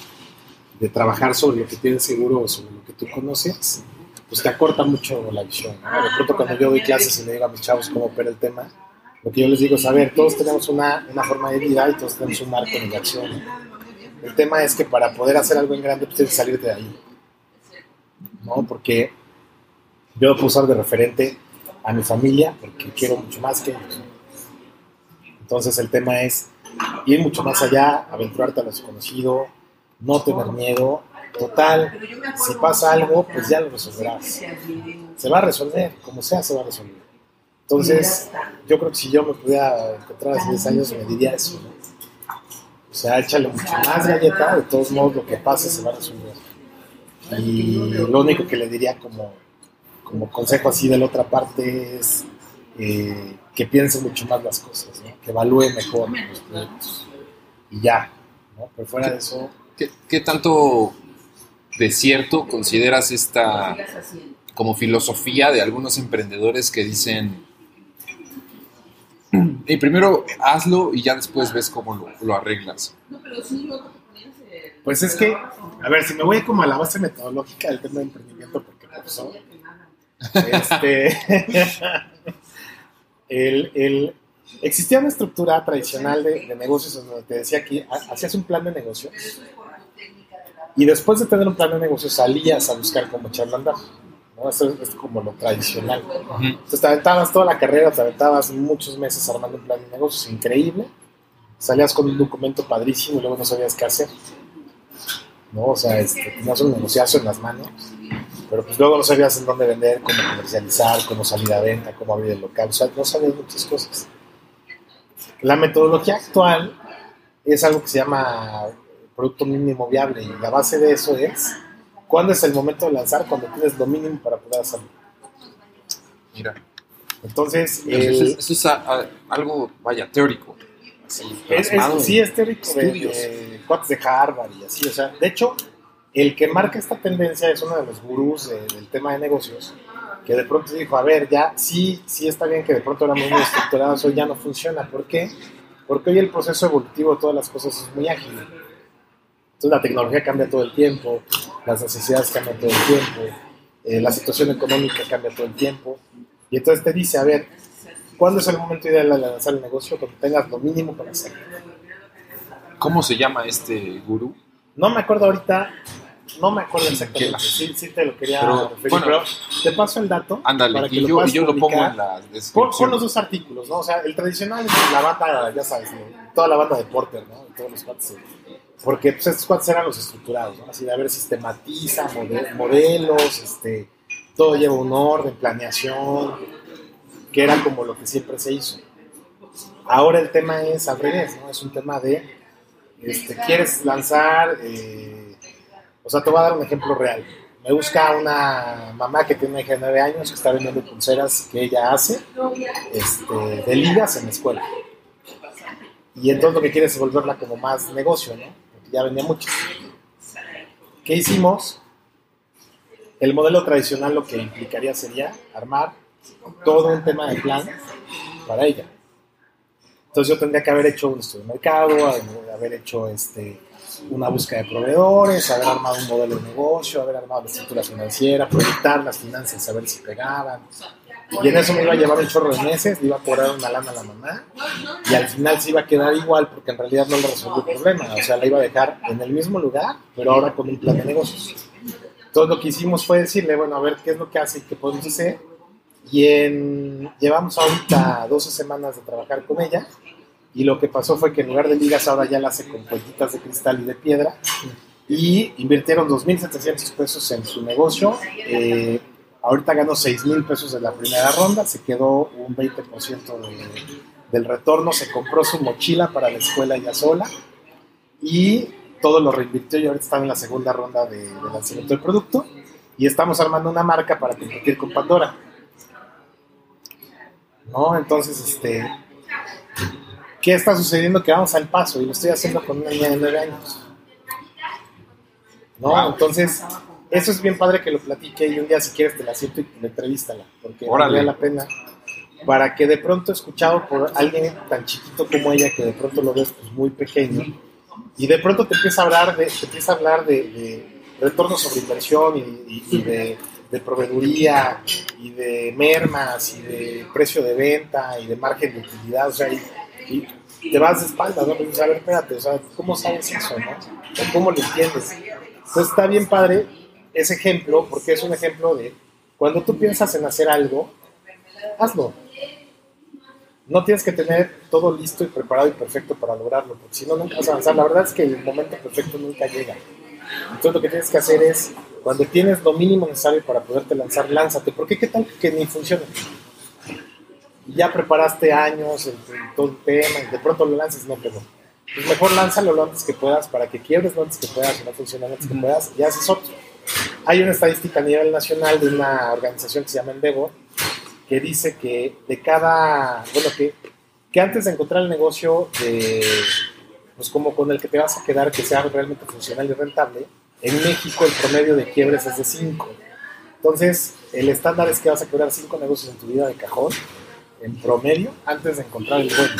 de trabajar sobre lo que tienes seguro o sobre lo que tú conoces, pues te acorta mucho la visión. De pronto cuando yo doy clases y le digo a mis chavos cómo opera el tema, lo que yo les digo es, a ver, todos tenemos una, una forma de vida y todos tenemos un marco de acción. El tema es que para poder hacer algo en grande, pues tienes que salirte de ahí. ¿No? Porque yo puedo usar de referente a mi familia, porque quiero mucho más que ellos. Entonces el tema es ir mucho más allá, aventurarte a lo desconocido, no tener miedo. Total, si pasa algo, pues ya lo resolverás. Se va a resolver, como sea, se va a resolver. Entonces, yo creo que si yo me pudiera encontrar hace 10 años, me diría eso. O sea, échale mucho más galleta, de todos modos lo que pase se va a resolver. Y lo único que le diría como, como consejo así de la otra parte es, eh, que piense mucho más las cosas, ¿no? que evalúe mejor los proyectos. Y ya, ¿no? Pero fuera de eso... ¿Qué, qué tanto de cierto consideras esta como filosofía de algunos emprendedores que dicen, y primero hazlo y ya después ves cómo lo, lo arreglas? Pues es que, a ver, si me voy como a la base metodológica del tema de emprendimiento, porque profesor, este, el, el- existía una estructura tradicional de, de negocios donde te decía que ha- hacías un plan de negocio y después de tener un plan de negocio salías a buscar cómo echarlo a andar. ¿No? Eso es, como lo tradicional. Entonces te aventabas toda la carrera, te aventabas muchos meses armando un plan de negocios increíble, salías con un documento padrísimo y luego no sabías qué hacer. ¿no? O sea, este, tenías un negociazo en las manos, pero pues luego no sabías en dónde vender, cómo comercializar, cómo salir a venta, cómo abrir el local, o sea, no sabías muchas cosas. La metodología actual es algo que se llama producto mínimo viable y la base de eso es cuándo es el momento de lanzar, cuando tienes lo mínimo para poder hacerlo. Mira, Entonces, eso, el- es, eso es a- a- algo, vaya, teórico. Así, Es- es- sí, es teórico de, estudios. de cuates de Harvard y así. O sea, de hecho, el que marca esta tendencia es uno de los gurús de- del tema de negocios, que de pronto dijo, a ver, ya sí, sí está bien que de pronto éramos muy estructurados, hoy ya no funciona. ¿Por qué? Porque hoy el proceso evolutivo de todas las cosas es muy ágil. Entonces la tecnología cambia todo el tiempo, las necesidades cambian todo el tiempo, eh, la situación económica cambia todo el tiempo. Y entonces te dice, a ver, ¿cuándo es el momento ideal de lanzar el negocio? Cuando tengas lo mínimo para hacerlo. ¿Cómo se llama este gurú? No me acuerdo ahorita, no me acuerdo exactamente. Sí, sí te lo quería Pero, referir, bueno. pero te paso el dato. Ándale, para que y lo yo, puedas y yo lo pongo en la descripción. pon los dos artículos, ¿no? O sea, el tradicional es la banda, ya sabes, ¿no? toda la banda de Porter, ¿no? Todos los cuates. Porque pues, estos cuates eran los estructurados, ¿no? Así de, a ver, sistematiza, mode- modelos, este, todo lleva un orden, planeación, que era como lo que siempre se hizo. Ahora el tema es al revés. Es un tema de, este, quieres lanzar, eh, o sea, te voy a dar un ejemplo real. Me busca una mamá que tiene una hija de 9 años que está vendiendo pulseras que ella hace este, de ligas en la escuela. Y entonces lo que quiere es volverla como más negocio, ¿no? Ya vendía mucho. ¿Qué hicimos? El modelo tradicional lo que implicaría sería armar todo un tema de plan para ella. Entonces yo tendría que haber hecho un estudio de mercado, haber hecho este, una búsqueda de proveedores, haber armado un modelo de negocio, haber armado la estructura financiera, proyectar las finanzas, saber si pegaban. Y en eso me iba a llevar un chorro de meses, le iba a cobrar una lana a la mamá y al final se iba a quedar igual porque en realidad no le resolvió el problema. O sea, la iba a dejar en el mismo lugar, pero ahora con un plan de negocios. Entonces lo que hicimos fue decirle, bueno, a ver qué es lo que hace y qué podemos hacer. Y en, llevamos ahorita 12 semanas de trabajar con ella y lo que pasó fue que en lugar de ligas ahora ya la hace con cuellitas de cristal y de piedra y invirtieron 2.700 pesos en su negocio. Eh, ahorita ganó 6.000 pesos de la primera ronda, se quedó un 20% de- del retorno, se compró su mochila para la escuela ella sola y todo lo reinvirtió y ahorita está en la segunda ronda de, de lanzamiento del producto y estamos armando una marca para competir con Pandora. ¿No? Entonces, este, ¿qué está sucediendo? Que vamos al paso y lo estoy haciendo con una niña de 9 años. ¿No? Entonces, eso es bien padre que lo platique y un día si quieres te la siento y la entrevístala, porque vale la pena para que de pronto escuchado por alguien tan chiquito como ella que de pronto lo ves pues, muy pequeño y de pronto te empieza a hablar de, te empieza a hablar de, de retorno sobre inversión y, y- y de, de proveeduría y de mermas y de precio de venta y de margen de utilidad, o sea, y, y te vas de espaldas, ¿no? Pues a ver, espérate, o sea, ¿cómo sabes eso, no? ¿Cómo lo entiendes? Entonces está bien padre ese ejemplo, porque es un ejemplo de cuando tú piensas en hacer algo, hazlo. No tienes que tener todo listo y preparado y perfecto para lograrlo, porque si no, nunca vas a avanzar. La verdad es que el momento perfecto nunca llega. Entonces lo que tienes que hacer es, cuando tienes lo mínimo necesario para poderte lanzar, lánzate. Porque qué tal que ni funcione. Y Ya preparaste años en, en todo el tema y de pronto lo lanzas, no pegó. Pues mejor lánzalo lo antes que puedas para que quiebres lo antes que puedas no funcione lo antes que puedas y haces otro. Hay una estadística a nivel nacional de una organización que se llama Endeavor que dice que de cada, bueno, que, que antes de encontrar el negocio pues como con el que te vas a quedar, que sea realmente funcional y rentable, en México el promedio de quiebres es de 5. Entonces, el estándar es que vas a quebrar 5 negocios en tu vida de cajón, en promedio, antes de encontrar el bueno.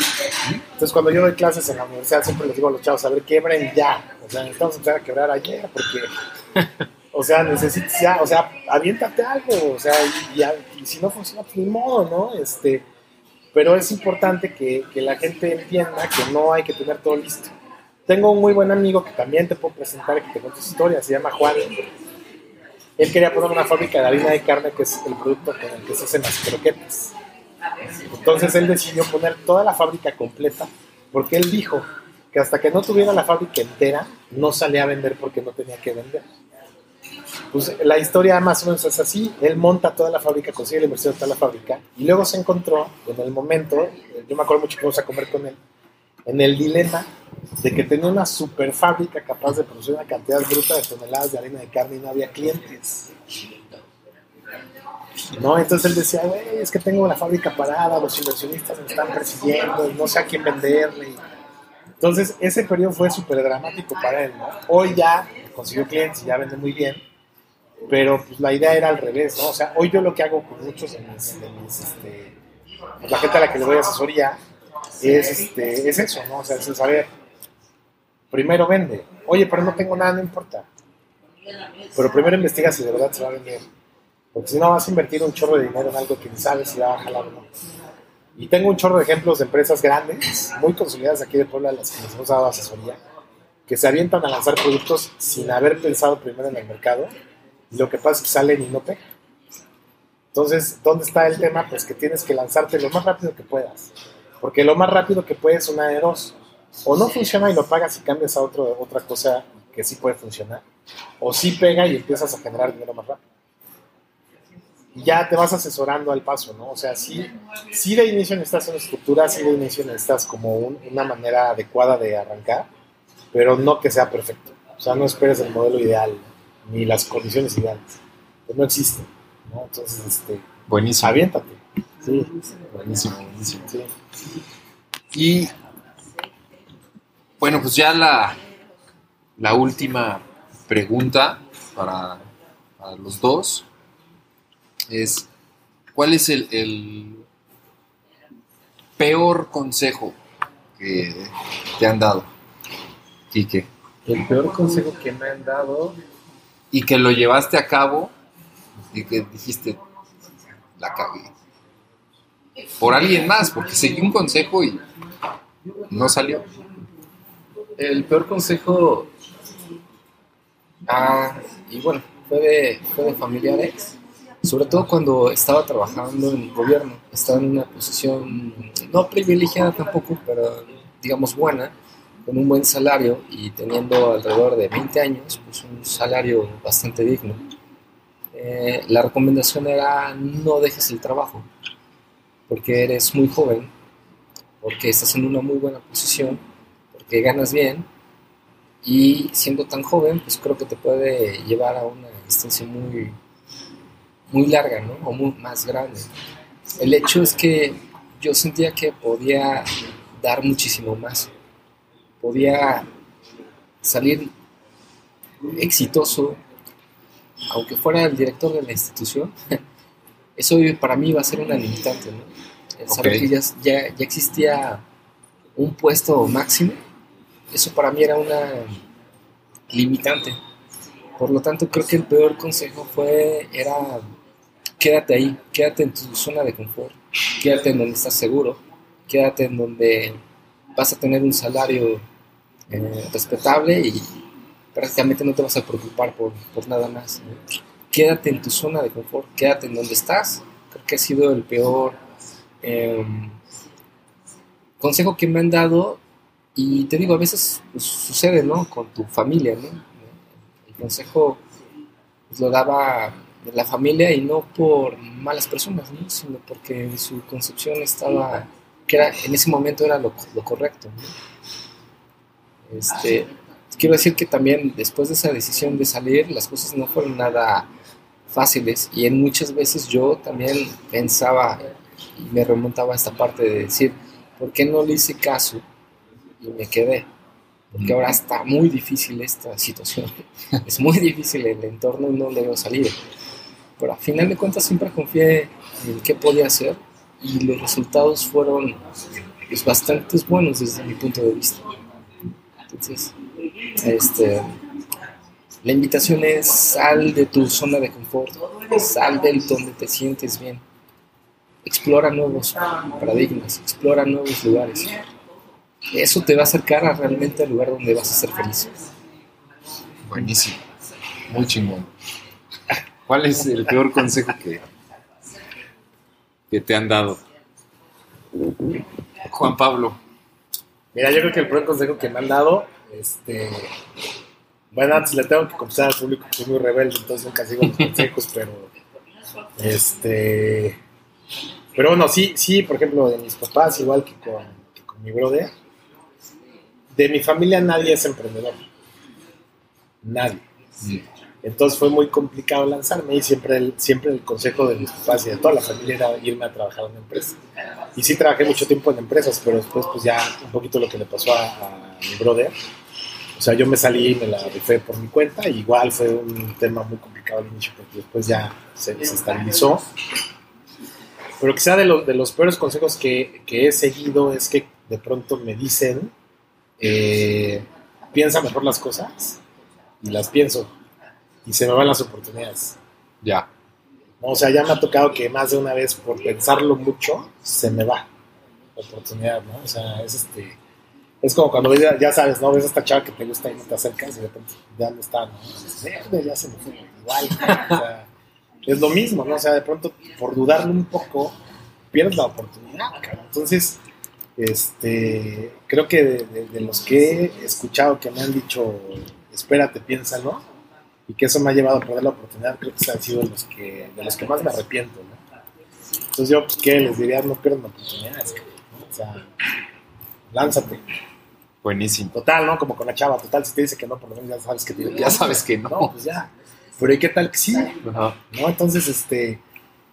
Entonces, cuando yo doy clases en la universidad, siempre les digo a los chavos, a ver, quiebren ya. O sea, necesitamos empezar a quebrar ayer, porque, o sea, necesitas ya, o sea, aviéntate algo, o sea, y, si no funciona, pues ni modo, ¿no? Este, pero es importante que, que la gente entienda que no hay que tener todo listo. Tengo un muy buen amigo que también te puedo presentar, que te cuenta su historia, se llama Juan. Él quería poner una fábrica de harina de carne, que es el producto con el que se hacen las croquetas. Entonces él decidió poner toda la fábrica completa, porque él dijo que hasta que no tuviera la fábrica entera, no salía a vender porque no tenía que vender. Pues la historia más o menos es así, él monta toda la fábrica, consigue la inversión de toda la fábrica, y luego se encontró en el momento, yo me acuerdo mucho que fuimos a comer con él, en el dilema de que tenía una super fábrica capaz de producir una cantidad bruta de toneladas de harina de carne y no había clientes. ¿no? Entonces él decía, es que tengo la fábrica parada, los inversionistas me están persiguiendo y no sé a quién venderle. Entonces ese periodo fue súper dramático para él. Hoy ya consiguió clientes y ya vende muy bien, pero pues la idea era al revés, ¿no? O sea, hoy yo lo que hago con muchos de mis, de mis, este, pues, la gente a la que le doy asesoría es, este, es eso, ¿no? O sea, es el saber, primero vende, oye, pero no tengo nada, no importa, pero primero investiga si de verdad se va a vender. Porque si no vas a invertir un chorro de dinero en algo que ni sabes si va a jalar o no. Y tengo un chorro de ejemplos de empresas grandes, muy consolidadas aquí de Puebla, a las que les hemos dado asesoría, que se avientan a lanzar productos sin haber pensado primero en el mercado. Lo que pasa es que salen y no pegan. Entonces, ¿dónde está el tema? Pues que tienes que lanzarte lo más rápido que puedas. Porque lo más rápido que puedes, una de dos. O no funciona y lo pagas y cambias a otro, otra cosa que sí puede funcionar. O sí pega y empiezas a generar dinero más rápido y ya te vas asesorando al paso, ¿no? O sea, sí, sí de inicio necesitas una estructura, sí de inicio necesitas como un- una manera adecuada de arrancar, pero no que sea perfecto. O sea, no esperes el modelo ideal, ni las condiciones ideales. Pues no existen, ¿no? Entonces, este, Buenísimo. aviéntate. Sí, Buenísimo, buenísimo. sí. Y bueno, pues ya la, la última pregunta para, para los dos es, ¿cuál es el, el peor consejo que te han dado, Quique? El peor consejo que me han dado, Y que lo llevaste a cabo y que dijiste, la cagué. Por alguien más, porque seguí un consejo y no salió. el peor consejo, ah, y bueno, fue de, fue de familiares, sobre todo cuando estaba trabajando en el gobierno, estaba en una posición no privilegiada tampoco, pero digamos buena, con un buen salario y teniendo alrededor de 20 años, pues un salario bastante digno. Eh, la recomendación era no dejes el trabajo, porque eres muy joven, porque estás en una muy buena posición, porque ganas bien y siendo tan joven, pues creo que te puede llevar a una distancia muy, muy larga, ¿no? O muy, más grande. El hecho es que yo sentía que podía dar muchísimo más, podía salir exitoso, aunque fuera el director de la institución, eso para mí iba a ser una limitante, ¿no? El saber Ok. que ya, ya, ya existía un puesto máximo, eso para mí era una limitante. Por lo tanto, creo que el peor consejo fue, era, quédate ahí, quédate en tu zona de confort, quédate en donde estás seguro, quédate en donde vas a tener un salario eh, respetable y prácticamente no te vas a preocupar por, por nada más. Quédate en tu zona de confort, quédate en donde estás. Creo que ha sido el peor eh, consejo que me han dado y te digo, a veces pues, sucede, ¿no? Con tu familia, ¿no? El consejo pues, lo daba la familia y no por malas personas, ¿no? Sino porque su concepción estaba, que era, en ese momento era lo, lo correcto. Este, quiero decir que también después de esa decisión de salir, las cosas no fueron nada fáciles y en muchas veces yo también pensaba y me remontaba a esta parte de decir, ¿por qué no le hice caso y me quedé? Porque ahora está muy difícil esta situación, es muy difícil el entorno y no debo salir. Pero a final de cuentas siempre confié en qué podía hacer y los resultados fueron pues, bastante buenos desde mi punto de vista. Entonces, este, la invitación es sal de tu zona de confort, sal del donde te sientes bien, explora nuevos paradigmas, explora nuevos lugares. Eso te va a acercar a realmente al lugar donde vas a ser feliz. Buenísimo. Muy chingón. ¿Cuál es el peor consejo que, que te han dado? Juan Pablo. Mira, yo creo que el primer consejo que me han dado, este, bueno, antes le tengo que confesar al público que soy muy rebelde, entonces nunca sigo los consejos, pero, este, pero bueno, sí, sí, por ejemplo, de mis papás, igual que con, con mi brother, de mi familia nadie es emprendedor, nadie. Entonces fue muy complicado lanzarme y siempre el, siempre el consejo de mis papás y de toda la familia era irme a trabajar en una empresa. Y sí trabajé mucho tiempo en empresas, pero después pues ya un poquito lo que le pasó a, a mi brother. O sea, yo me salí y me la rifé por mi cuenta. Igual fue un tema muy complicado al inicio porque después ya se, se estabilizó. Pero quizá de, los de los peores consejos que, que he seguido es que de pronto me dicen, eh, piensa mejor las cosas y las pienso y se me van las oportunidades. Ya. ¿no? O sea, ya me ha tocado que más de una vez por pensarlo mucho se me va la oportunidad, ¿no? O sea, es este. Es como cuando ves, ya, sabes, ¿no? Ves a esta chava que te gusta y no te acercas y de repente ya no está, ¿no? "Verde, ya se me fue. Igual, ¿no? o sea, es lo mismo, ¿no? O sea, de pronto, por dudarlo un poco, pierdes la oportunidad, cabrón. Entonces, este, creo que de, de- de los que he escuchado que me han dicho, espérate, piénsalo, y que eso me ha llevado a perder la oportunidad, creo que han sido los que, de los que más me arrepiento, ¿no? Entonces yo, pues, ¿qué? Les diría, no pierdan oportunidades, ¿no? O sea, lánzate. Buenísimo. Total, ¿no? Como con la chava, total, si te dice que no, por lo menos ya sabes que te Ya sabes que no. No, pues ya. Pero ¿y qué tal que sí? Ajá. ¿no? Entonces, este,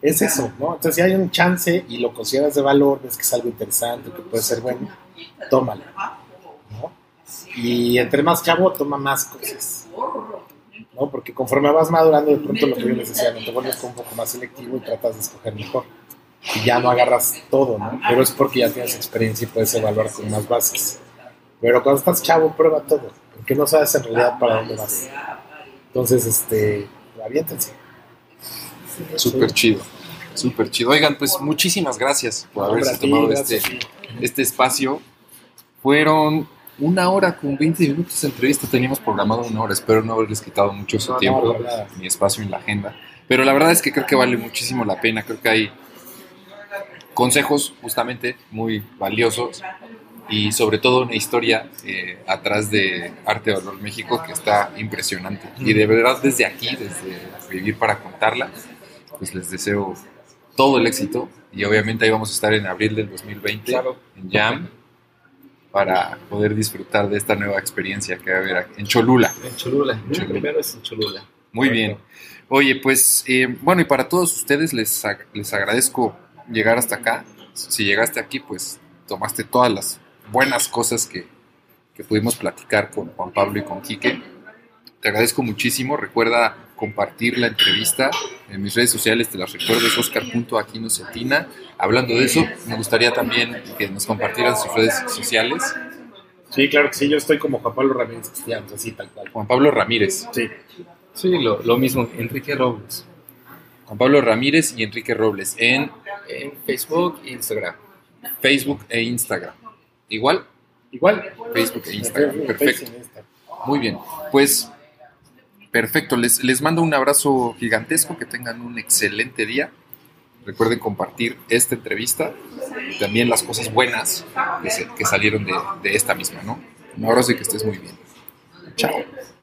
es eso, ¿no? Entonces, si hay un chance y lo consideras de valor, ves que es algo interesante, que puede ser bueno, tómalo, ¿no? Y entre más chavo, toma más cosas, ¿no? Porque conforme vas madurando, de pronto lo que yo les decía, ¿no? te vuelves un poco más selectivo y tratas de escoger mejor. Y ya no agarras todo, ¿no? Pero es porque ya tienes experiencia y puedes evaluar con más bases. Pero cuando estás chavo, prueba todo, porque no sabes en realidad para dónde vas. Entonces, este, aviéntense. Súper chido. Súper chido. Oigan, pues muchísimas gracias por haberse ti, tomado este, este espacio. Fueron una hora con 20 minutos de entrevista. Teníamos programado una hora. Espero no haberles quitado mucho su No, tiempo, no, mi espacio en la agenda. Pero la verdad es que creo que vale muchísimo la pena. Creo que hay consejos justamente muy valiosos y sobre todo una historia eh, atrás de Arte de Valor México que está impresionante. Y de verdad desde aquí, desde Vivir para Contarla, pues les deseo todo el éxito y obviamente ahí vamos a estar en abril del 2020 Claro. en Jam para poder disfrutar de esta nueva experiencia que va a haber en Cholula. En Cholula. Cholula. Primero es en Cholula. Muy bien. Oye, pues eh, bueno, y para todos ustedes les, ag- les agradezco llegar hasta acá. Si llegaste aquí, pues tomaste todas las buenas cosas que, que pudimos platicar con Juan Pablo y con Quique. Te agradezco muchísimo. Recuerda compartir la entrevista en mis redes sociales. Te las recuerdo, es oscar.aquinocetina. Hablando de eso, me gustaría también que nos compartieran sus redes sociales. Sí, claro que sí, yo estoy como Juan Pablo Ramírez Castellanos, así tal cual. Juan Pablo Ramírez. Sí, Sí, lo, lo mismo. Enrique Robles. Juan Pablo Ramírez y Enrique Robles en En Facebook e Instagram. Facebook e Instagram. Igual, igual. Facebook e Instagram. Perfecto. Instagram. Muy bien. Pues, perfecto. Les, les mando un abrazo gigantesco. Que tengan un excelente día. Recuerden compartir esta entrevista y también las cosas buenas que, salieron de, esta misma, ¿no? Un abrazo que estés muy bien. Chao.